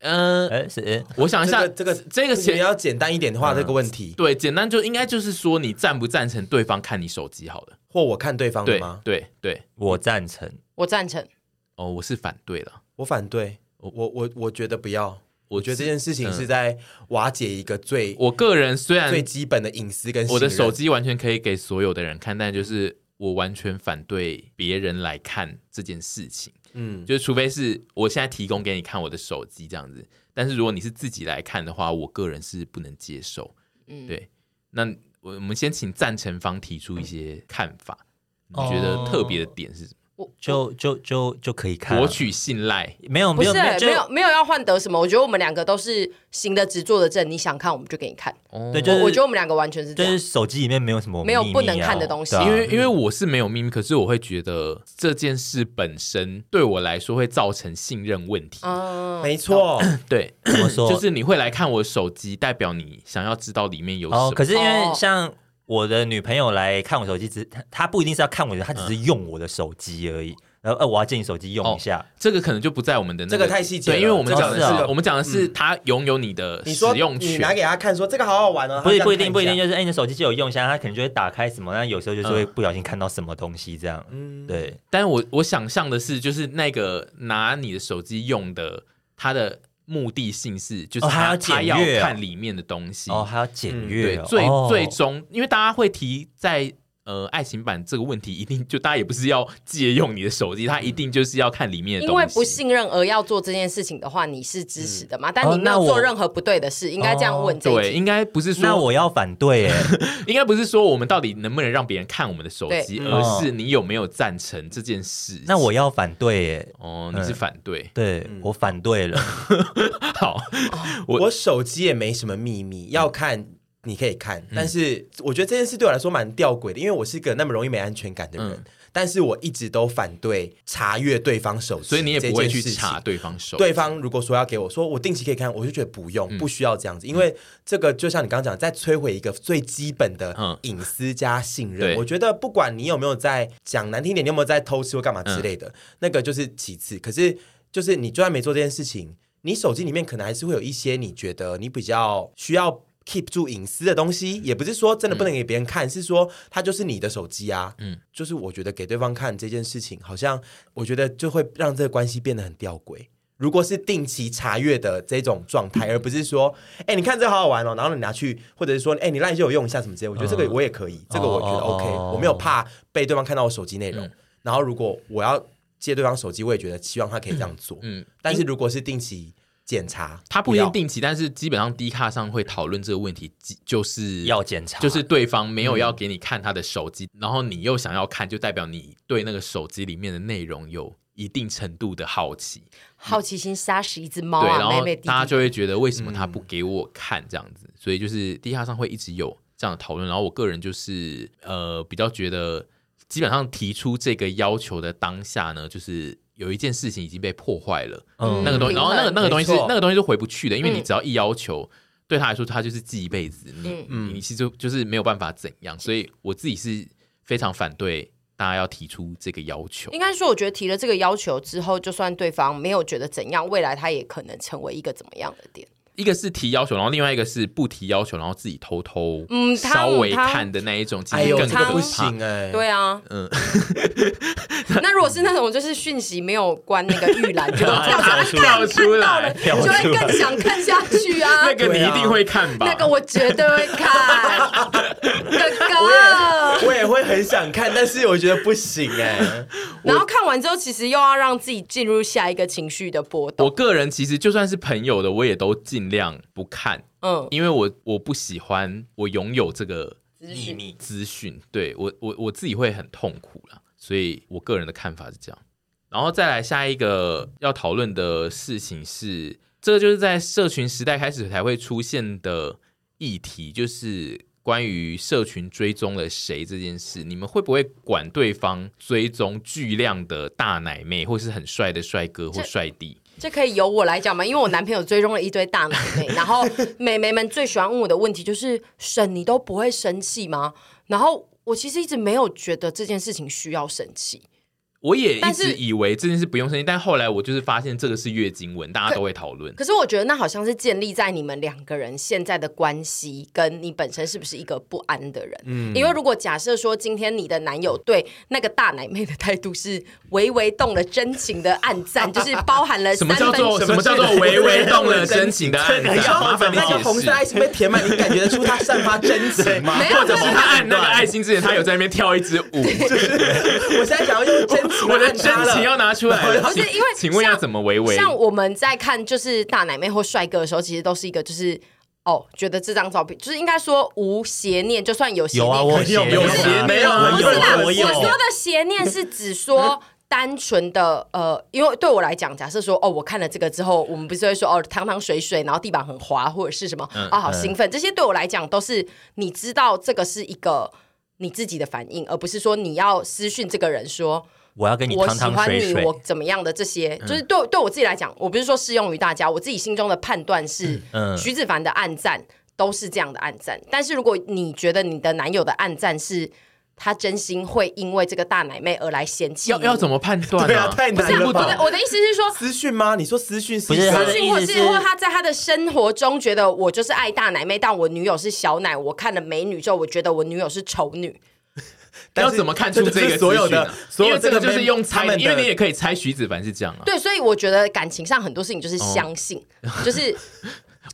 嗯、呃，是，我想一下，这个这个比较简单一点的话，这个问题，对，简单就应该就是说，你赞不赞成对方看你手机？好了，或我看对方的吗？对对，对我赞成，我赞成。哦，我是反对了，我反对，我我我我觉得不要。我觉得这件事情是在瓦解一个最……我个人虽然最基本的隐私跟我的手机完全可以给所有的人看，但就是我完全反对别人来看这件事情。嗯，就是除非是我现在提供给你看我的手机这样子，但是如果你是自己来看的话，我个人是不能接受。嗯，对。那我我们先请赞成方提出一些看法，你觉得特别的点是什么？就就就就可以看博取信赖，没有不是没有没有没有要换得什么？我觉得我们两个都是行的直坐的正，你想看我们就给你看。对，就是我觉得我们两个完全是这样，就是手机里面没有什么没有不能看的东西，因为因为我是没有秘密，可是我会觉得这件事本身对我来说会造成信任问题。嗯，没错，对，怎么说？就是你会来看我手机，代表你想要知道里面有什么。可是因为像。我的女朋友来看我手机，只她她不一定是要看我的，她只是用我的手机而已。然后，呃，我要借你手机用一下，这个可能就不在我们的那个这个太细节，对，因为我们讲的是我们讲的是他拥有你的使用权，你拿给他看说这个好好玩哦，不不一定不一定就是哎，你的手机借我用一下，他可能就会打开什么，那有时候就是会不小心看到什么东西这样，嗯，对。但是我我想象的是，就是那个拿你的手机用的，他的。目的性是，就是他他要看里面的东西哦，还要检阅。对，最最终，因为大家会提在。呃，爱情版这个问题一定就大家也不是要借用你的手机，他一定就是要看里面的东西。因为不信任而要做这件事情的话，你是支持的吗？但你没有做任何不对的事，应该这样问。对，应该不是说那我要反对，哎，应该不是说我们到底能不能让别人看我们的手机，而是你有没有赞成这件事。那我要反对，哎，哦，你是反对，对我反对了。好，我我手机也没什么秘密，要看。你可以看，但是我觉得这件事对我来说蛮吊诡的，因为我是一个那么容易没安全感的人，嗯、但是我一直都反对查阅对方手机，所以你也不会去查对方手机。对方如果说要给我说我定期可以看，我就觉得不用，不需要这样子，嗯、因为这个就像你刚刚讲，在摧毁一个最基本的隐私加信任。嗯、我觉得不管你有没有在讲难听点，你有没有在偷吃或干嘛之类的，嗯、那个就是其次。可是就是你就算没做这件事情，你手机里面可能还是会有一些你觉得你比较需要。Keep 住隐私的东西，也不是说真的不能给别人看，嗯、是说它就是你的手机啊。嗯，就是我觉得给对方看这件事情，好像我觉得就会让这个关系变得很吊诡。如果是定期查阅的这种状态，而不是说，哎、欸，你看这好好玩哦，然后你拿去，或者是说，哎、欸，你让你借我用一下什么之类，我觉得这个我也可以，嗯、这个我觉得 OK，、哦、我没有怕被对方看到我手机内容。嗯、然后如果我要借对方手机，我也觉得希望他可以这样做。嗯，但是如果是定期。检查，他不一定定期，但是基本上 D 卡上会讨论这个问题，就是要检查，就是对方没有要给你看他的手机，嗯、然后你又想要看，就代表你对那个手机里面的内容有一定程度的好奇，好奇心杀死一只猫、啊，对，然后大家就会觉得为什么他不给我看这样子，嗯、所以就是 D 卡上会一直有这样的讨论，然后我个人就是呃比较觉得，基本上提出这个要求的当下呢，就是。有一件事情已经被破坏了，嗯、那个东西，然后那个那个东西是那个东西是回不去的，因为你只要一要求，嗯、对他来说，他就是记一辈子，你、嗯、你其实就就是没有办法怎样，所以我自己是非常反对大家要提出这个要求。应该说，我觉得提了这个要求之后，就算对方没有觉得怎样，未来他也可能成为一个怎么样的点。一个是提要求，然后另外一个是不提要求，然后自己偷偷嗯稍微看的那一种，其实更可怕。对啊，嗯。那如果是那种就是讯息没有关那个预览，就 跳出来，就会更想看下去啊。那个你一定会看吧？那个我绝对会看。哥哥，我也会很想看，但是我觉得不行哎。然后看完之后，其实又要让自己进入下一个情绪的波动。我个人其实就算是朋友的，我也都尽。量不看，嗯，因为我我不喜欢我拥有这个秘密资讯，对我我我自己会很痛苦啦，所以我个人的看法是这样。然后再来下一个要讨论的事情是，这个就是在社群时代开始才会出现的议题，就是关于社群追踪了谁这件事，你们会不会管对方追踪巨量的大奶妹，或是很帅的帅哥或帅弟？这可以由我来讲吗？因为我男朋友追踪了一堆大奶妹，然后美眉们最喜欢问我的问题就是：“沈，你都不会生气吗？”然后我其实一直没有觉得这件事情需要生气。我也一直以为这件事不用生气，但后来我就是发现这个是月经文，大家都会讨论。可是我觉得那好像是建立在你们两个人现在的关系，跟你本身是不是一个不安的人。嗯，因为如果假设说今天你的男友对那个大奶妹的态度是微微动了真情的暗赞，就是包含了什么叫做什么叫做微微动了真情的暗赞？麻烦你解释。红色爱心被填满，你感觉得出他散发真情吗？没有，或者是他按那个爱心之前，他有在那边跳一支舞。我现在想要用真。我的真情要拿出来，不是因为，请问要怎么维维？像我们在看就是大奶妹或帅哥的时候，其实都是一个就是哦，觉得这张照片就是应该说无邪念，就算有邪念，有有有邪念，没有，不是啦，我说的邪念是指说单纯的呃，因为对我来讲，假设说哦，我看了这个之后，我们不是会说哦，汤汤水水，然后地板很滑，或者是什么啊，好兴奋，这些对我来讲都是你知道这个是一个你自己的反应，而不是说你要私讯这个人说。我要跟你汤汤水水，我喜欢你，我怎么样的这些，就是对对我自己来讲，我不是说适用于大家，我自己心中的判断是，嗯，徐子凡的暗赞都是这样的暗赞。但是如果你觉得你的男友的暗赞是他真心会因为这个大奶妹而来嫌弃，要要怎么判断？对啊，太难了。我的我的意思是说，私讯吗？你说私讯不是私讯，或是或他在他的生活中觉得我就是爱大奶妹，但我女友是小奶。我看了美女之后，我觉得我女友是丑女。要怎么看出这个所有的？因为这个就是用猜，因为你也可以猜徐子凡是这样啊。对，所以我觉得感情上很多事情就是相信，就是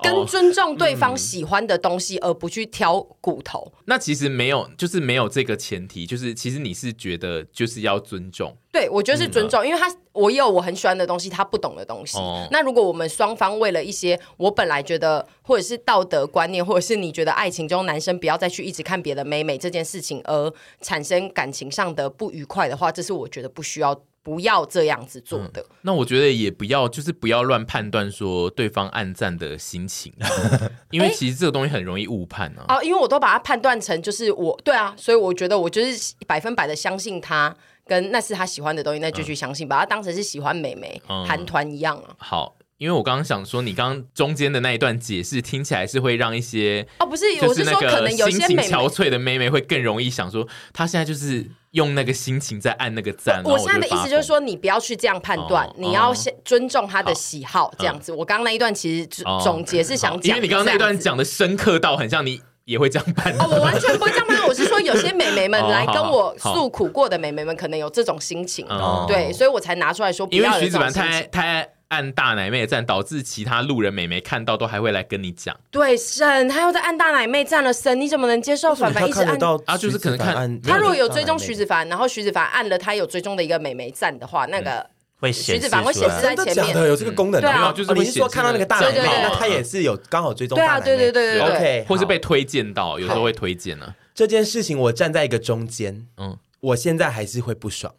跟尊重对方喜欢的东西，而不去挑骨头。那其实没有，就是没有这个前提，就是其实你是觉得就是要尊重。对，我觉得是尊重，因为他我也有我很喜欢的东西，他不懂的东西。那如果我们双方为了一些我本来觉得，或者是道德观念，或者是你觉得爱情中男生不要再去一直看别的妹妹这件事情，而产生感情上的不愉快的话，这是我觉得不需要。不要这样子做的。那我觉得也不要，就是不要乱判断说对方暗赞的心情，因为其实这个东西很容易误判啊。哦，因为我都把它判断成就是我对啊，所以我觉得我就是百分百的相信他，跟那是他喜欢的东西，那就去相信，把它当成是喜欢美眉韩团一样啊。好，因为我刚刚想说，你刚刚中间的那一段解释听起来是会让一些哦，不是，我是说可能有些憔悴的妹妹会更容易想说，她现在就是。用那个心情在按那个赞。我现在的意思就是说，你不要去这样判断，你要先尊重他的喜好，这样子。我刚刚那一段其实总结是想讲，因为你刚刚那一段讲的深刻到很像你也会这样判断。哦，我完全不会这样判断。我是说，有些美眉们 来跟我诉苦过的美眉们，可能有这种心情，对，所以我才拿出来说。因为徐子凡太太。按大奶妹站，导致其他路人美眉看到都还会来跟你讲。对，神，他又在按大奶妹站了，神，你怎么能接受？凡凡一直按到啊，就是可能看他如果有追踪徐子凡，然后徐子凡按了他有追踪的一个美眉站的话，那个会徐子凡会显示在前面，有这个功能。对啊，就是你是说看到那个大奶妹，那他也是有刚好追踪。对啊，对对对对，OK，或是被推荐到，有时候会推荐呢。这件事情我站在一个中间，嗯，我现在还是会不爽，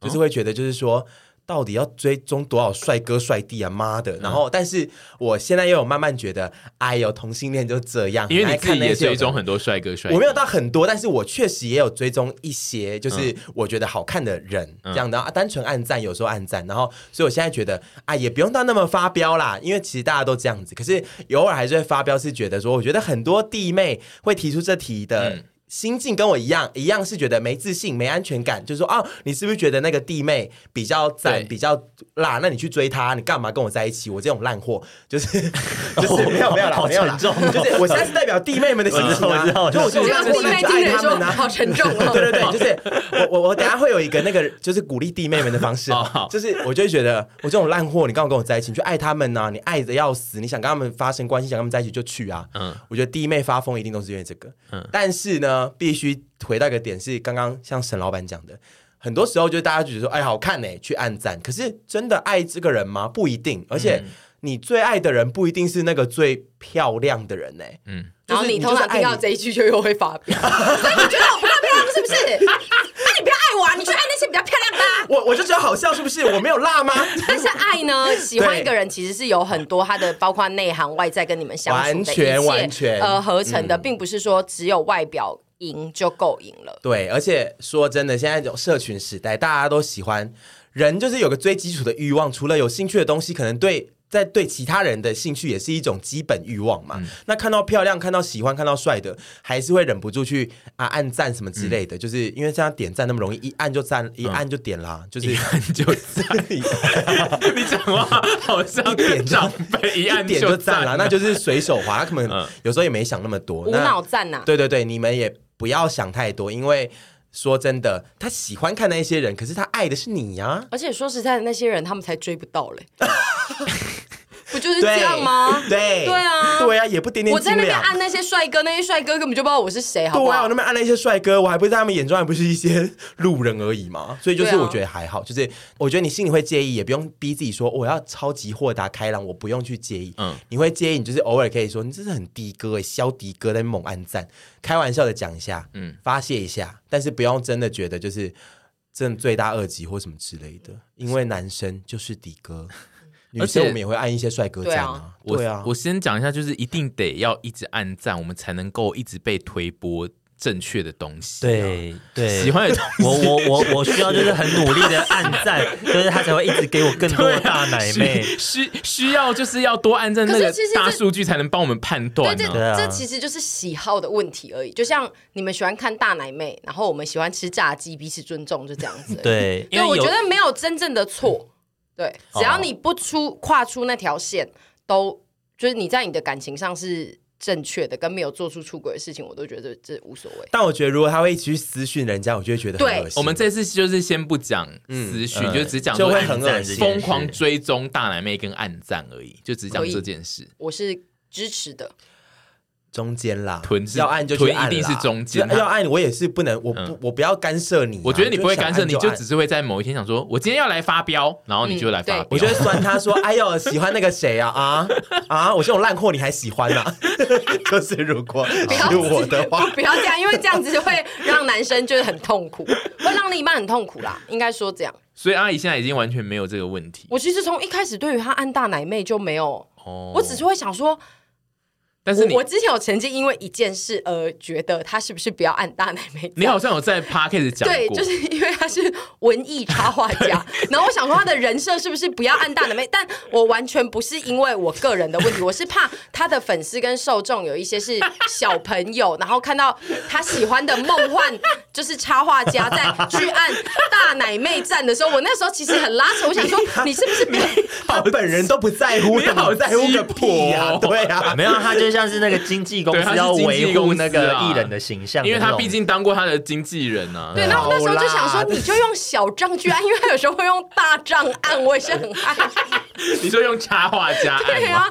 就是会觉得就是说。到底要追踪多少帅哥帅弟啊？妈的！然后，但是我现在又有慢慢觉得，哎呦，同性恋就这样。因为你自己也追踪很多帅哥帅弟，我没有到很多，但是我确实也有追踪一些，就是我觉得好看的人这样的啊。单纯暗赞，有时候暗赞，然后，所以我现在觉得啊，也不用到那么发飙啦，因为其实大家都这样子。可是偶尔还是会发飙，是觉得说，我觉得很多弟妹会提出这题的。嗯心境跟我一样，一样是觉得没自信、没安全感，就是说哦，你是不是觉得那个弟妹比较赞、比较辣？那你去追她，你干嘛跟我在一起？我这种烂货，就是 就是没有没有啦，没有啦，就是我现在是代表弟妹们的心情啊，就我觉得弟妹爱他们啊，好沉重哦。对对对，就是我我我等下会有一个那个就是鼓励弟妹们的方式，就是我就会觉得我这种烂货，你干嘛跟我在一起？你去爱他们呐，你爱的要死，你想跟他们发生关系，想跟他们在一起就去啊。嗯，我觉得弟妹发疯一定都是因为这个。嗯，但是呢。必须回到一个点，是刚刚像沈老板讲的，很多时候就大家觉得说，哎，好看呢，去按赞。可是真的爱这个人吗？不一定。而且你最爱的人不一定是那个最漂亮的人呢。嗯，然后你通常听到这一句就又会发飙，所以你觉得我不漂亮是不是？那你不要爱我啊，你去爱那些比较漂亮的。我我就觉得好笑是不是？我没有辣吗？但是爱呢，喜欢一个人其实是有很多他的，包括内涵外在跟你们相处的完全完全呃合成的，并不是说只有外表。赢就够赢了。对，而且说真的，现在这种社群时代，大家都喜欢人，就是有个最基础的欲望，除了有兴趣的东西，可能对在对其他人的兴趣也是一种基本欲望嘛。嗯、那看到漂亮、看到喜欢、看到帅的，还是会忍不住去啊按赞什么之类的。嗯、就是因为这样点赞那么容易，一按就赞，一按就点啦，嗯、就是一按就赞。你讲话好像 一点长辈一按点就赞了，那就是随手滑。他可能有时候也没想那么多，无脑赞呐。对对对，你们也不要想太多，因为。说真的，他喜欢看那些人，可是他爱的是你呀、啊。而且说实在的，那些人他们才追不到嘞。不就是这样吗？对对啊，对啊，也不点点。我在那边按那些帅哥，那些帅哥根本就不知道我是谁，好不好？对啊，我那边按那些帅哥，我还不是在他们眼中还不是一些路人而已嘛。所以就是我觉得还好，就是我觉得你心里会介意，也不用逼自己说我要超级豁达开朗，我不用去介意。嗯，你会介意，你就是偶尔可以说你这是很的哥哎，肖的哥在猛按赞，开玩笑的讲一下，嗯，发泄一下，但是不用真的觉得就是真的罪大恶极或什么之类的，因为男生就是的哥。而且我们也会按一些帅哥赞啊，对啊。我先讲一下，就是一定得要一直按赞，我们才能够一直被推播正确的东西。对对，喜欢的东西，我我我我需要就是很努力的按赞，就是他才会一直给我更多的大奶妹。需需要就是要多按赞，那个大数据才能帮我们判断。对，这其实就是喜好的问题而已。就像你们喜欢看大奶妹，然后我们喜欢吃炸鸡，彼此尊重，就这样子。对，因为我觉得没有真正的错。对，只要你不出跨出那条线，都就是你在你的感情上是正确的，跟没有做出出轨的事情，我都觉得这无所谓。但我觉得如果他会一起去私讯人家，我就会觉得很恶心。对，我们这次就是先不讲私讯，嗯、就只讲就会很恶心，疯狂追踪大奶妹跟暗赞而已，就只讲这件事。我是支持的。中间啦，要按就去按，一定是中间。要按我也是不能，我不我不要干涉你。我觉得你不会干涉，你就只是会在某一天想说，我今天要来发飙，然后你就来发飙。我觉得酸他说，哎呦，喜欢那个谁啊啊啊！我这种烂货你还喜欢啊？就是如果是我的话，不要这样，因为这样子就会让男生就是很痛苦，会让另一半很痛苦啦。应该说这样。所以阿姨现在已经完全没有这个问题。我其实从一开始对于她按大奶妹就没有，我只是会想说。但是我之前有曾经因为一件事而觉得他是不是不要按大奶妹？你好像有在 p a r k a s 讲过，对，就是因为他是文艺插画家，然后我想说他的人设是不是不要按大奶妹？但我完全不是因为我个人的问题，我是怕他的粉丝跟受众有一些是小朋友，然后看到他喜欢的梦幻就是插画家在去按大奶妹站的时候，我那时候其实很拉扯，我想说你是不是他本人都不在乎，你好在乎个屁呀？对啊，没有他就。像是那个经纪公司 要维护那个艺人的形象，因为他毕竟当过他的经纪人啊。对，那我那时候就想说，你就用小账去按，因为他有时候会用大账按，我也是很爱。你说用插画家按？对啊，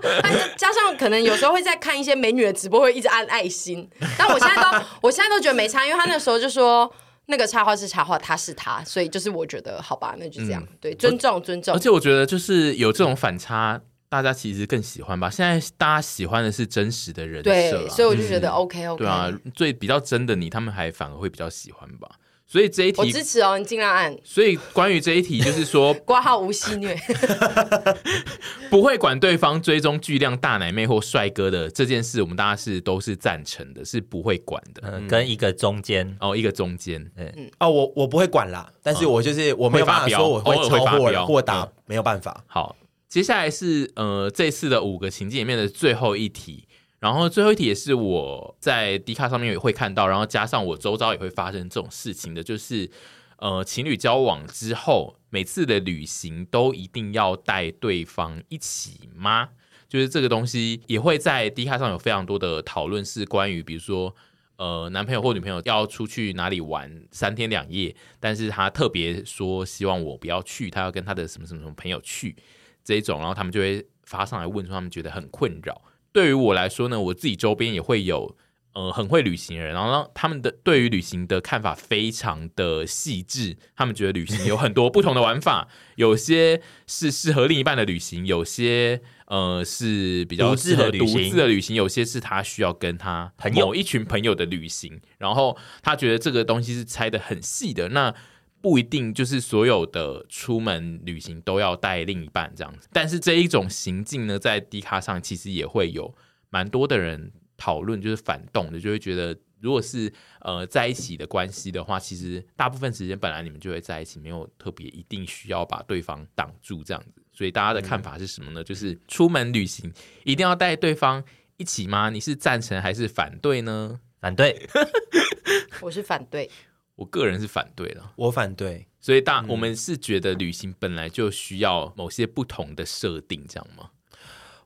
加上可能有时候会在看一些美女的直播，会一直按爱心。但我现在都，我现在都觉得没差，因为他那时候就说那个插画是插画，他是他，所以就是我觉得好吧，那就这样，对，尊重尊重。而且我觉得就是有这种反差。大家其实更喜欢吧？现在大家喜欢的是真实的人设，对，所以我就觉得 OK OK。对啊，最比较真的你，他们还反而会比较喜欢吧。所以这一题我支持哦，你尽量按。所以关于这一题，就是说 挂号无戏虐，不会管对方追踪巨量大奶妹或帅哥的这件事，我们大家是都是赞成的，是不会管的。嗯，跟一个中间哦，一个中间，嗯哦，我我不会管啦，但是我就是我没有办法说我会超货或打，没有办法。好。接下来是呃这次的五个情境里面的最后一题，然后最后一题也是我在 D 卡上面也会看到，然后加上我周遭也会发生这种事情的，就是呃情侣交往之后，每次的旅行都一定要带对方一起吗？就是这个东西也会在 D 卡上有非常多的讨论，是关于比如说呃男朋友或女朋友要出去哪里玩三天两夜，但是他特别说希望我不要去，他要跟他的什么什么什么朋友去。这一种，然后他们就会发上来问说，他们觉得很困扰。对于我来说呢，我自己周边也会有呃很会旅行的人，然后他们的对于旅行的看法非常的细致。他们觉得旅行有很多不同的玩法，有些是适合另一半的旅行，有些呃是比较适合独自的旅行，有些是他需要跟他朋友一群朋友的旅行。然后他觉得这个东西是拆得很细的。那不一定就是所有的出门旅行都要带另一半这样子，但是这一种行径呢，在 D 卡上其实也会有蛮多的人讨论，就是反动的，就会觉得如果是呃在一起的关系的话，其实大部分时间本来你们就会在一起，没有特别一定需要把对方挡住这样子。所以大家的看法是什么呢？嗯、就是出门旅行一定要带对方一起吗？你是赞成还是反对呢？反对，我是反对，我个人是反对的，我反对。所以大、嗯、我们是觉得旅行本来就需要某些不同的设定，这样吗？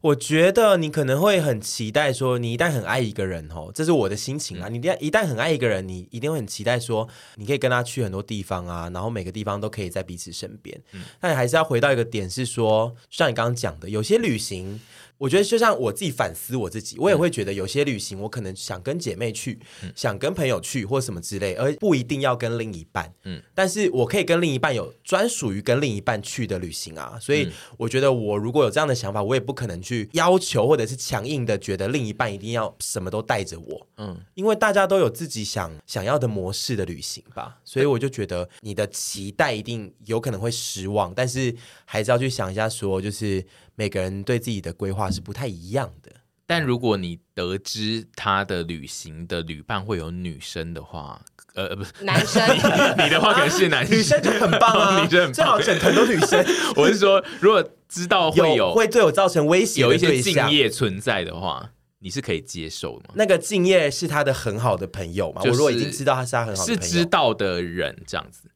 我觉得你可能会很期待说，你一旦很爱一个人哦，这是我的心情啊。你一旦一旦很爱一个人，你一定会很期待说，你可以跟他去很多地方啊，然后每个地方都可以在彼此身边。嗯，但你还是要回到一个点，是说，像你刚刚讲的，有些旅行。我觉得就像我自己反思我自己，我也会觉得有些旅行我可能想跟姐妹去，嗯、想跟朋友去或什么之类，而不一定要跟另一半。嗯，但是我可以跟另一半有专属于跟另一半去的旅行啊。所以我觉得我如果有这样的想法，我也不可能去要求或者是强硬的觉得另一半一定要什么都带着我。嗯，因为大家都有自己想想要的模式的旅行吧。所以我就觉得你的期待一定有可能会失望，但是还是要去想一下，说就是。每个人对自己的规划是不太一样的，但如果你得知他的旅行的旅伴会有女生的话，呃，不是男生 你，你的话可能是男生，女生就很棒啊，女生很棒，最好整团都女生。我是说，如果知道会有，有会对我造成威胁，有一些敬业存在的话，你是可以接受的吗？那个敬业是他的很好的朋友嘛？就是、我如果已经知道他是他很好的朋友，是知道的人这样子，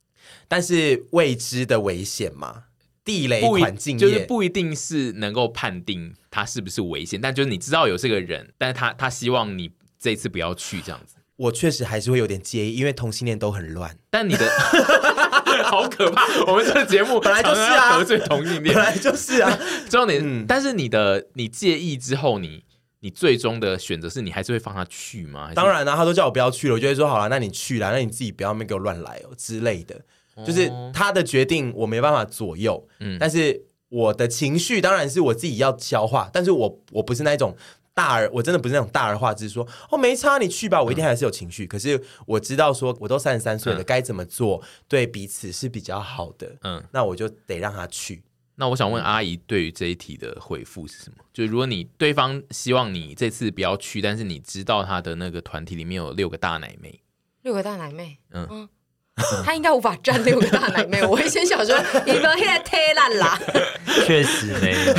但是未知的危险嘛？地雷款敬业就是不一定是能够判定他是不是危险，但就是你知道有这个人，但是他他希望你这一次不要去这样子。我确实还是会有点介意，因为同性恋都很乱。但你的 好可怕，我们这个节目本来就是啊，得罪同性恋本来就是啊。重点，嗯、但是你的你介意之后你，你你最终的选择是你还是会放他去吗？当然啦、啊，他都叫我不要去了，我就会说好了，那你去啦，那你自己不要没给我乱来哦之类的。就是他的决定，我没办法左右。嗯，但是我的情绪当然是我自己要消化。但是我我不是那种大而，我真的不是那种大而化之，说哦没差，你去吧，我一定还是有情绪。嗯、可是我知道，说我都三十三岁了，该、嗯、怎么做对彼此是比较好的。嗯，那我就得让他去。那我想问阿姨，对于这一题的回复是什么？就是如果你对方希望你这次不要去，但是你知道他的那个团体里面有六个大奶妹，六个大奶妹，嗯。嗯 他应该无法站六个大奶妹，我会先想说你们现在太烂啦。确实没有，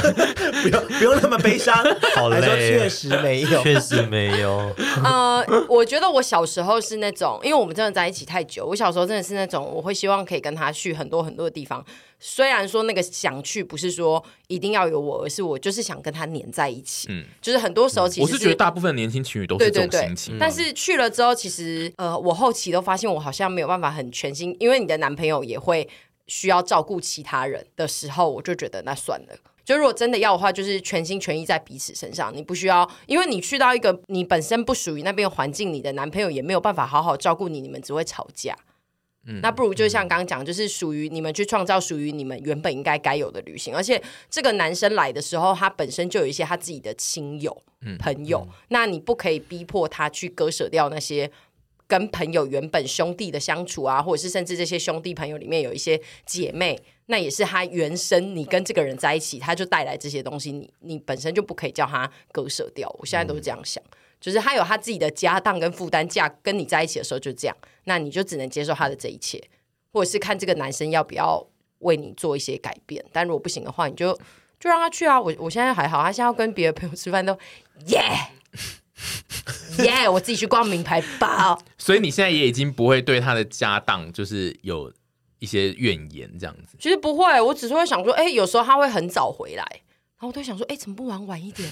不用不用那么悲伤。好累，确实没有，确实没有。呃，我觉得我小时候是那种，因为我们真的在一起太久，我小时候真的是那种，我会希望可以跟他去很多很多的地方。虽然说那个想去不是说一定要有我，而是我就是想跟他黏在一起。嗯，就是很多时候其实我是觉得大部分年轻情侣都是这种心情。但是去了之后，其实呃，我后期都发现我好像没有办法很全心，因为你的男朋友也会需要照顾其他人的时候，我就觉得那算了。就如果真的要的话，就是全心全意在彼此身上，你不需要，因为你去到一个你本身不属于那边环境，你的男朋友也没有办法好好照顾你，你们只会吵架。那不如就像刚刚讲，就是属于你们去创造属于你们原本应该该有的旅行。而且这个男生来的时候，他本身就有一些他自己的亲友、朋友，那你不可以逼迫他去割舍掉那些跟朋友原本兄弟的相处啊，或者是甚至这些兄弟朋友里面有一些姐妹，那也是他原生。你跟这个人在一起，他就带来这些东西，你你本身就不可以叫他割舍掉。我现在都是这样想。就是他有他自己的家当跟负担，价跟你在一起的时候就这样，那你就只能接受他的这一切，或者是看这个男生要不要为你做一些改变。但如果不行的话，你就就让他去啊。我我现在还好，他现在要跟别的朋友吃饭都耶耶，我自己去逛名牌包。所以你现在也已经不会对他的家当就是有一些怨言这样子。其实不会，我只是会想说，哎、欸，有时候他会很早回来，然后我都想说，哎、欸，怎么不玩晚一点？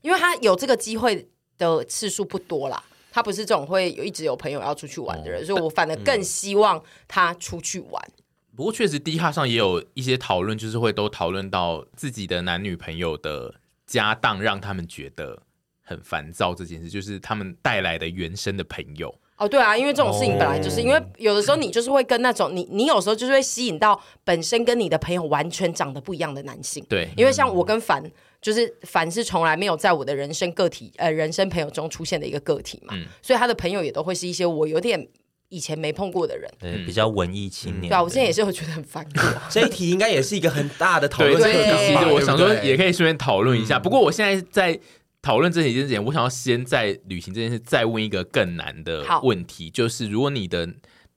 因为他有这个机会。的次数不多啦，他不是这种会有一直有朋友要出去玩的人，哦、所以我反而更希望他出去玩。嗯、不过确实，D 卡上也有一些讨论，就是会都讨论到自己的男女朋友的家当，让他们觉得很烦躁这件事，就是他们带来的原生的朋友。哦，对啊，因为这种事情本来就是、哦、因为有的时候你就是会跟那种你你有时候就是会吸引到本身跟你的朋友完全长得不一样的男性。对，因为像我跟凡。就是凡是从来没有在我的人生个体呃人生朋友中出现的一个个体嘛，嗯、所以他的朋友也都会是一些我有点以前没碰过的人，对，比较文艺青年。对啊，我现在也是会觉得很烦过。这一题应该也是一个很大的讨论。对，其实我想说也可以顺便讨论一下。嗯、不过我现在在讨论这件事情，我想要先在旅行这件事再问一个更难的问题，就是如果你的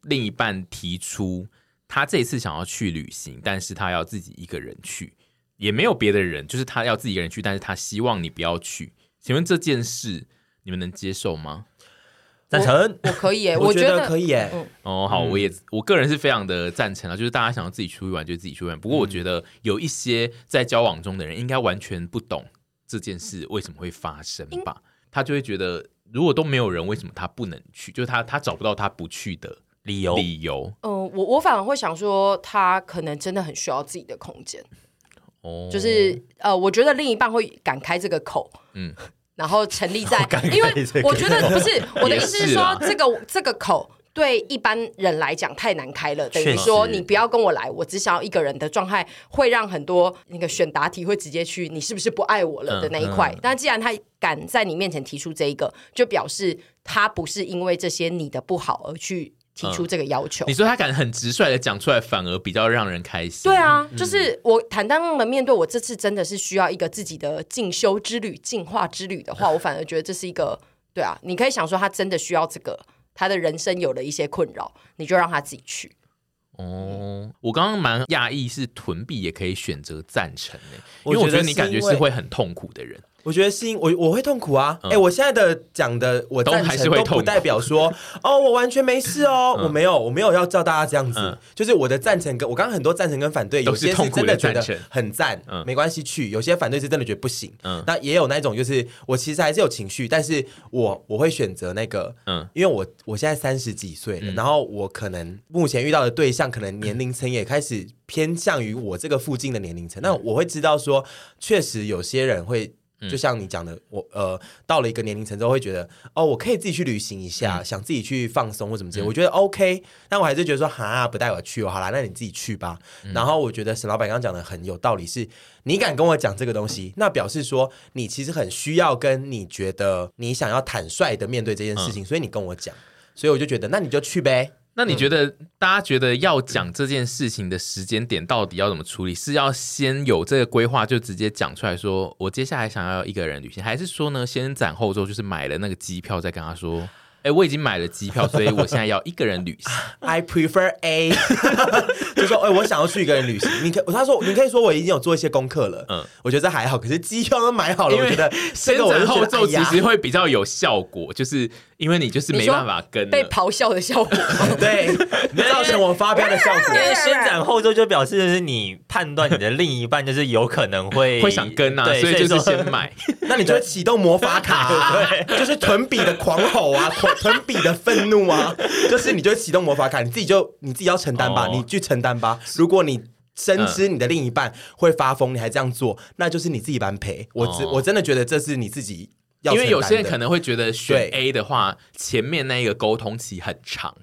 另一半提出他这一次想要去旅行，但是他要自己一个人去，也没有别的人，就是他要自己一个人去，但是他希望你不要去，请问这件事你们能接受吗？赞成，我可以耶，我觉得可以耶。哦，好，我也我个人是非常的赞成啊，就是大家想要自己出去玩就自己出去玩。不过我觉得有一些在交往中的人应该完全不懂这件事为什么会发生吧？他就会觉得如果都没有人，为什么他不能去？就是他他找不到他不去的理由理由。嗯，我我反而会想说，他可能真的很需要自己的空间。哦，就是呃，我觉得另一半会敢开这个口，嗯。然后成立在，因为我觉得不是我的意思是说，这个这个口对一般人来讲太难开了，等于说你不要跟我来，我只想要一个人的状态，会让很多那个选答题会直接去你是不是不爱我了的那一块。但既然他敢在你面前提出这一个，就表示他不是因为这些你的不好而去。提出这个要求，嗯、你说他敢很直率的讲出来，反而比较让人开心。对啊，就是我坦荡的面对，我这次真的是需要一个自己的进修之旅、进化之旅的话，我反而觉得这是一个对啊。你可以想说，他真的需要这个，他的人生有了一些困扰，你就让他自己去。哦，我刚刚蛮讶异，是屯币也可以选择赞成呢，因为我觉得你感觉是会很痛苦的人。我觉得是因我我会痛苦啊！哎、嗯。欸，我现在的讲的我赞成都不代表说 哦，我完全没事哦，嗯、我没有我没有要叫大家这样子，嗯、就是我的赞成跟我刚刚很多赞成跟反对，有些是真的觉得很赞，嗯、没关系去；有些反对是真的觉得不行。嗯，那也有那种就是我其实还是有情绪，但是我我会选择那个，嗯，因为我我现在三十几岁然后我可能目前遇到的对象可能年龄层也开始偏向于我这个附近的年龄层，嗯、那我会知道说，确实有些人会。就像你讲的，我呃到了一个年龄层之后，会觉得哦，我可以自己去旅行一下，嗯、想自己去放松或什么之类，嗯、我觉得 OK。但我还是觉得说，哈，不带我去哦，好啦，那你自己去吧。嗯、然后我觉得沈老板刚刚讲的很有道理是，是你敢跟我讲这个东西，那表示说你其实很需要跟你觉得你想要坦率的面对这件事情，嗯、所以你跟我讲，所以我就觉得那你就去呗。那你觉得，大家觉得要讲这件事情的时间点到底要怎么处理？是要先有这个规划就直接讲出来说，我接下来想要一个人旅行，还是说呢，先斩后奏，就是买了那个机票再跟他说？哎，我已经买了机票，所以我现在要一个人旅行。I prefer A，就说哎，我想要去一个人旅行。你可他说你可以说我已经有做一些功课了，嗯，我觉得这还好。可是机票都买好了，我觉得先斩后奏其实会比较有效果，就是因为你就是没办法跟被咆哮的效果，对，造成我发飙的效果。因为先斩后奏就表示的是你判断你的另一半就是有可能会会想跟啊，所以就是先买。那你就会启动魔法卡，对，就是屯比的狂吼啊。屯比的愤怒啊，就是你就启动魔法卡，你自己就你自己要承担吧，oh. 你去承担吧。如果你深知你的另一半会发疯，你还这样做，那就是你自己 bán 赔。我只、oh. 我真的觉得这是你自己因为有些人可能会觉得选 A 的话，前面那一个沟通期很长，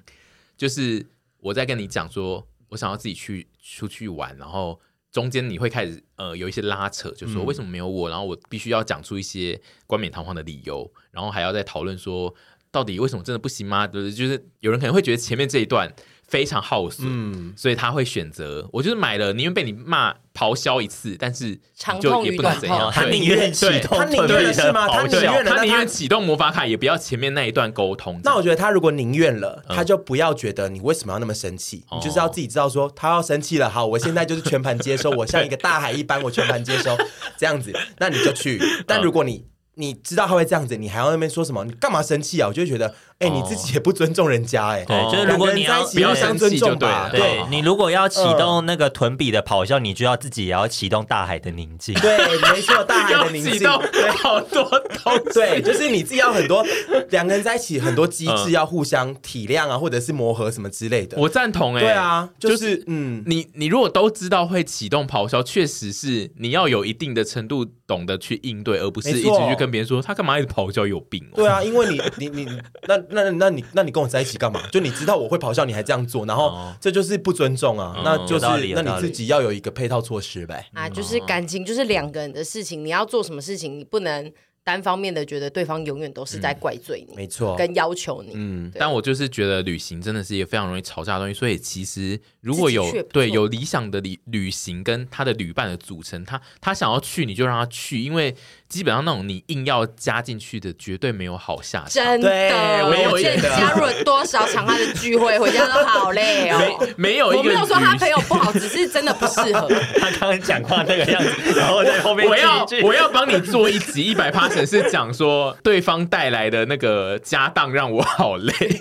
就是我在跟你讲说我想要自己去出去玩，然后中间你会开始呃有一些拉扯，就说为什么没有我，然后我必须要讲出一些冠冕堂皇的理由，然后还要再讨论说。到底为什么真的不行吗？就是就是有人可能会觉得前面这一段非常耗损，嗯，所以他会选择我就是买了，宁愿被你骂咆哮一次，但是就也不能怎样，他宁愿启动，他宁愿是吗？他宁愿他宁愿启动魔法卡，也不要前面那一段沟通。那我觉得他如果宁愿了，他就不要觉得你为什么要那么生气，你就是要自己知道说他要生气了，好，我现在就是全盘接收，我像一个大海一般，我全盘接收这样子，那你就去。但如果你你知道他会这样子，你还要那边说什么？你干嘛生气啊？我就会觉得，哎，你自己也不尊重人家，哎，对，就是如果你要不要相尊重吧，对，你如果要启动那个屯比的咆哮，你就要自己也要启动大海的宁静。对，没错，大海的宁静，对，好多东西，对，就是你自己要很多两个人在一起，很多机制要互相体谅啊，或者是磨合什么之类的。我赞同，哎，对啊，就是嗯，你你如果都知道会启动咆哮，确实是你要有一定的程度懂得去应对，而不是一直去跟别人说他干嘛一直咆哮有病。对啊，因为你你你那那那你那你跟我在一起干嘛？就你知道我会咆哮，你还这样做，然后这就是不尊重啊！那就是那你自己要有一个配套措施呗。啊，就是感情就是两个人的事情，你要做什么事情，你不能单方面的觉得对方永远都是在怪罪你，没错，跟要求你。嗯，但我就是觉得旅行真的是一个非常容易吵架的东西，所以其实如果有对有理想的旅旅行跟他的旅伴的组成，他他想要去你就让他去，因为基本上那种你硬要加进去的绝对没有好下场。真的，我现在加入了多少场他的聚会，回家都好累哦。没，没有一个，我没有说他朋友不好，只是真的不适合。他刚刚讲话那个样子，然后在后面我要我要帮你做一集一百趴。是讲说对方带来的那个家当让我好累，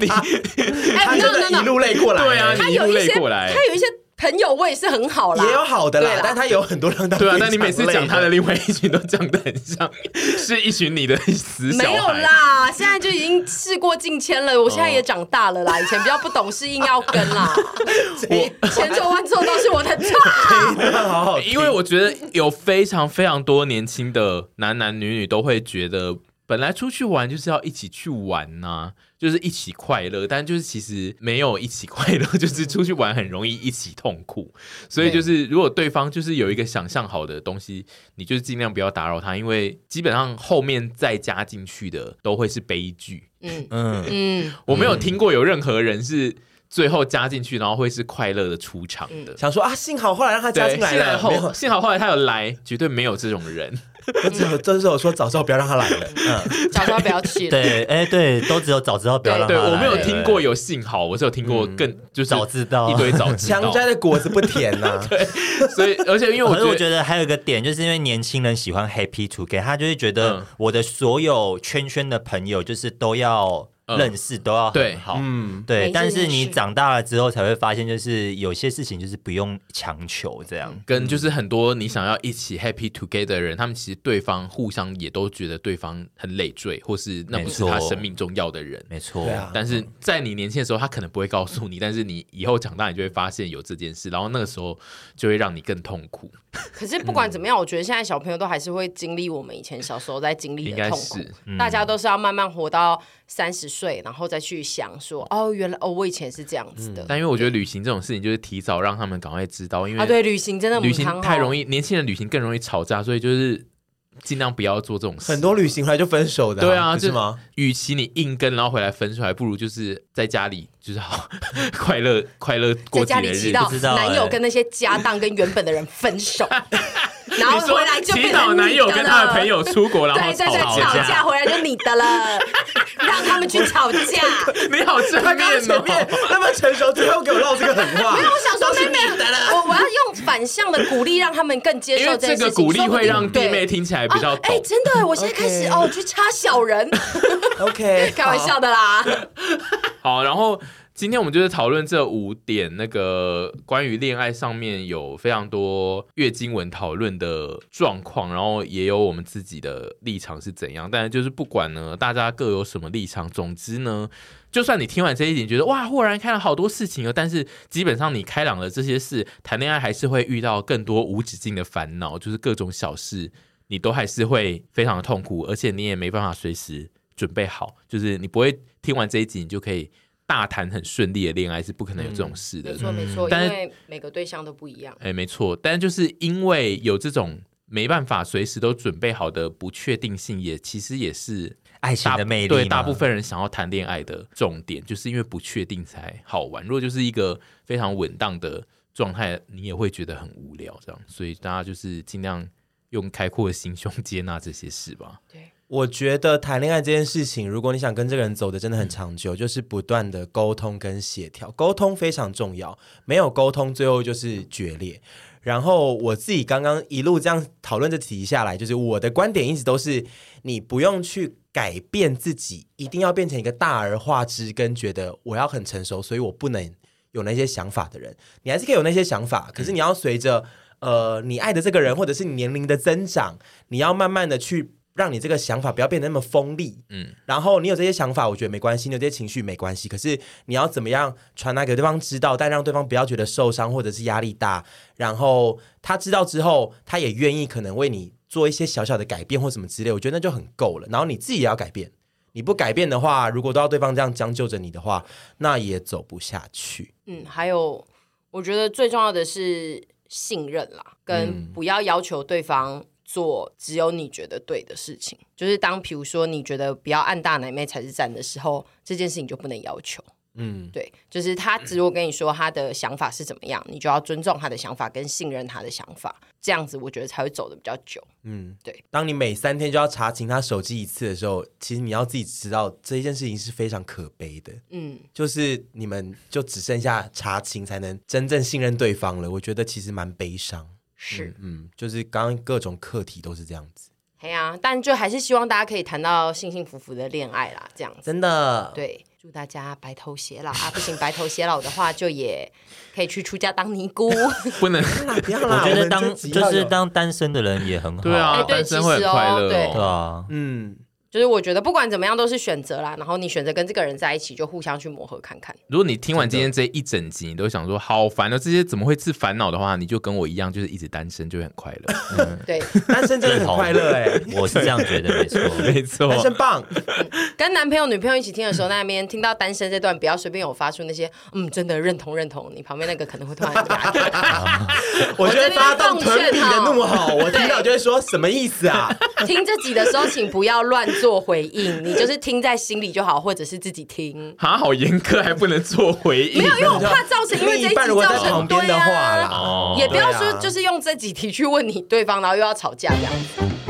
你他真的一路累过来，对啊，你一路累过来，他有一些朋友我也是很好啦，也有好的啦，但他有很多让他对啊，但你每次讲他的另外一群都讲的很像是一群你的死没有啦，现在就已经事过境迁了，我现在也长大了啦，以前比较不懂事硬要跟啦，我千错万错都是我的错，好好，因为我觉得有非常非常多年轻的男男女女都会觉得。本来出去玩就是要一起去玩呐、啊，就是一起快乐，但就是其实没有一起快乐，就是出去玩很容易一起痛苦。所以就是如果对方就是有一个想象好的东西，你就是尽量不要打扰他，因为基本上后面再加进去的都会是悲剧。嗯 嗯嗯，我没有听过有任何人是最后加进去，然后会是快乐的出场的。想说啊，幸好后来让他加进来了，后幸好后来他有来，绝对没有这种人。我只有这时候说早知道不要让他来了，嗯，早知道不要去了。对，哎，对，都只有早知道不要让他来。对，我没有听过有幸好，我是有听过更就是早知道一堆早知道，强摘的果子不甜呐。对，所以而且因为我 我觉得还有一个点，就是因为年轻人喜欢 happy together，他就会觉得我的所有圈圈的朋友就是都要。认识都要很好，嗯，对。但是你长大了之后才会发现，就是有些事情就是不用强求这样。跟就是很多你想要一起 happy together 的人，他们其实对方互相也都觉得对方很累赘，或是那不是他生命中要的人。没错。但是在你年轻的时候，他可能不会告诉你，但是你以后长大，你就会发现有这件事，然后那个时候就会让你更痛苦。可是不管怎么样，我觉得现在小朋友都还是会经历我们以前小时候在经历的痛苦。大家都是要慢慢活到三十岁，然后再去想说，哦，原来哦，我以前是这样子的。但因为我觉得旅行这种事情，就是提早让他们赶快知道，因为啊，对，旅行真的旅行太容易，年轻人旅行更容易吵架，所以就是尽量不要做这种事。很多旅行回来就分手的，对啊，是吗？与其你硬跟，然后回来分手，还不如就是在家里就是好 快乐快乐过几日，知道男友跟那些家当跟原本的人分手。然后回来就变成男友跟他的朋友出国，然后对对对，吵架回来就你的了，让他们去吵架。你好正面哦，那么成熟，最后给我唠这个狠话。没有，我想说妹妹，我我要用反向的鼓励，让他们更接受这个鼓励，会让弟妹听起来比较哎，真的，我现在开始哦去插小人。OK，开玩笑的啦。好，然后。今天我们就是讨论这五点，那个关于恋爱上面有非常多月经文讨论的状况，然后也有我们自己的立场是怎样。但是就是不管呢，大家各有什么立场，总之呢，就算你听完这一点觉得哇，豁然开朗好多事情哦，但是基本上你开朗了这些事，谈恋爱还是会遇到更多无止境的烦恼，就是各种小事，你都还是会非常的痛苦，而且你也没办法随时准备好，就是你不会听完这一集你就可以。大谈很顺利的恋爱是不可能有这种事的，没错没错，但是因为每个对象都不一样。哎，没错，但就是因为有这种没办法随时都准备好的不确定性，也其实也是爱情的魅力。对大部分人想要谈恋爱的重点，就是因为不确定才好玩。如果就是一个非常稳当的状态，你也会觉得很无聊。这样，所以大家就是尽量用开阔的心胸接纳这些事吧。对。我觉得谈恋爱这件事情，如果你想跟这个人走的真的很长久，就是不断的沟通跟协调，沟通非常重要。没有沟通，最后就是决裂。然后我自己刚刚一路这样讨论这题下来，就是我的观点一直都是，你不用去改变自己，一定要变成一个大而化之，跟觉得我要很成熟，所以我不能有那些想法的人。你还是可以有那些想法，可是你要随着呃你爱的这个人，或者是你年龄的增长，你要慢慢的去。让你这个想法不要变得那么锋利，嗯，然后你有这些想法，我觉得没关系，你有这些情绪没关系。可是你要怎么样传达给对方知道，但让对方不要觉得受伤或者是压力大，然后他知道之后，他也愿意可能为你做一些小小的改变或什么之类，我觉得那就很够了。然后你自己也要改变，你不改变的话，如果都要对方这样将就着你的话，那也走不下去。嗯，还有我觉得最重要的是信任啦，跟不要要求对方。做只有你觉得对的事情。就是当比如说你觉得不要按大奶妹才是赞的时候，这件事情就不能要求。嗯，对，就是他只如果跟你说他的想法是怎么样，你就要尊重他的想法，跟信任他的想法，这样子我觉得才会走的比较久。嗯，对。当你每三天就要查清他手机一次的时候，其实你要自己知道这一件事情是非常可悲的。嗯，就是你们就只剩下查清才能真正信任对方了。我觉得其实蛮悲伤。是嗯，嗯，就是刚刚各种课题都是这样子。对啊，但就还是希望大家可以谈到幸幸福福的恋爱啦，这样子。真的，对。祝大家白头偕老啊！不行，白头偕老的话，就也可以去出家当尼姑。不能，不要啦！我觉得当就是当单身的人也很好。对啊，单身会很快乐。对啊，嗯。就是我觉得不管怎么样都是选择啦，然后你选择跟这个人在一起，就互相去磨合看看。如果你听完今天这一整集，你都想说好烦哦，这些怎么会是烦恼的话，你就跟我一样，就是一直单身就会很快乐。嗯，对，单身真的很快乐哎，我是这样觉得，没错，没错，单身棒。跟男朋友、女朋友一起听的时候，那边听到单身这段，不要随便有发出那些嗯，真的认同认同。你旁边那个可能会突然压我觉得发动屯比的怒吼，我听到就会说什么意思啊？听这集的时候，请不要乱做回应。你就是听在心里就好，或者是自己听。啊，好严格，还不能做回应。没有，因为我怕造成，因为这一集造成对的话啦。哦，也不要说就是用这几题去问你对方，然后又要吵架这样。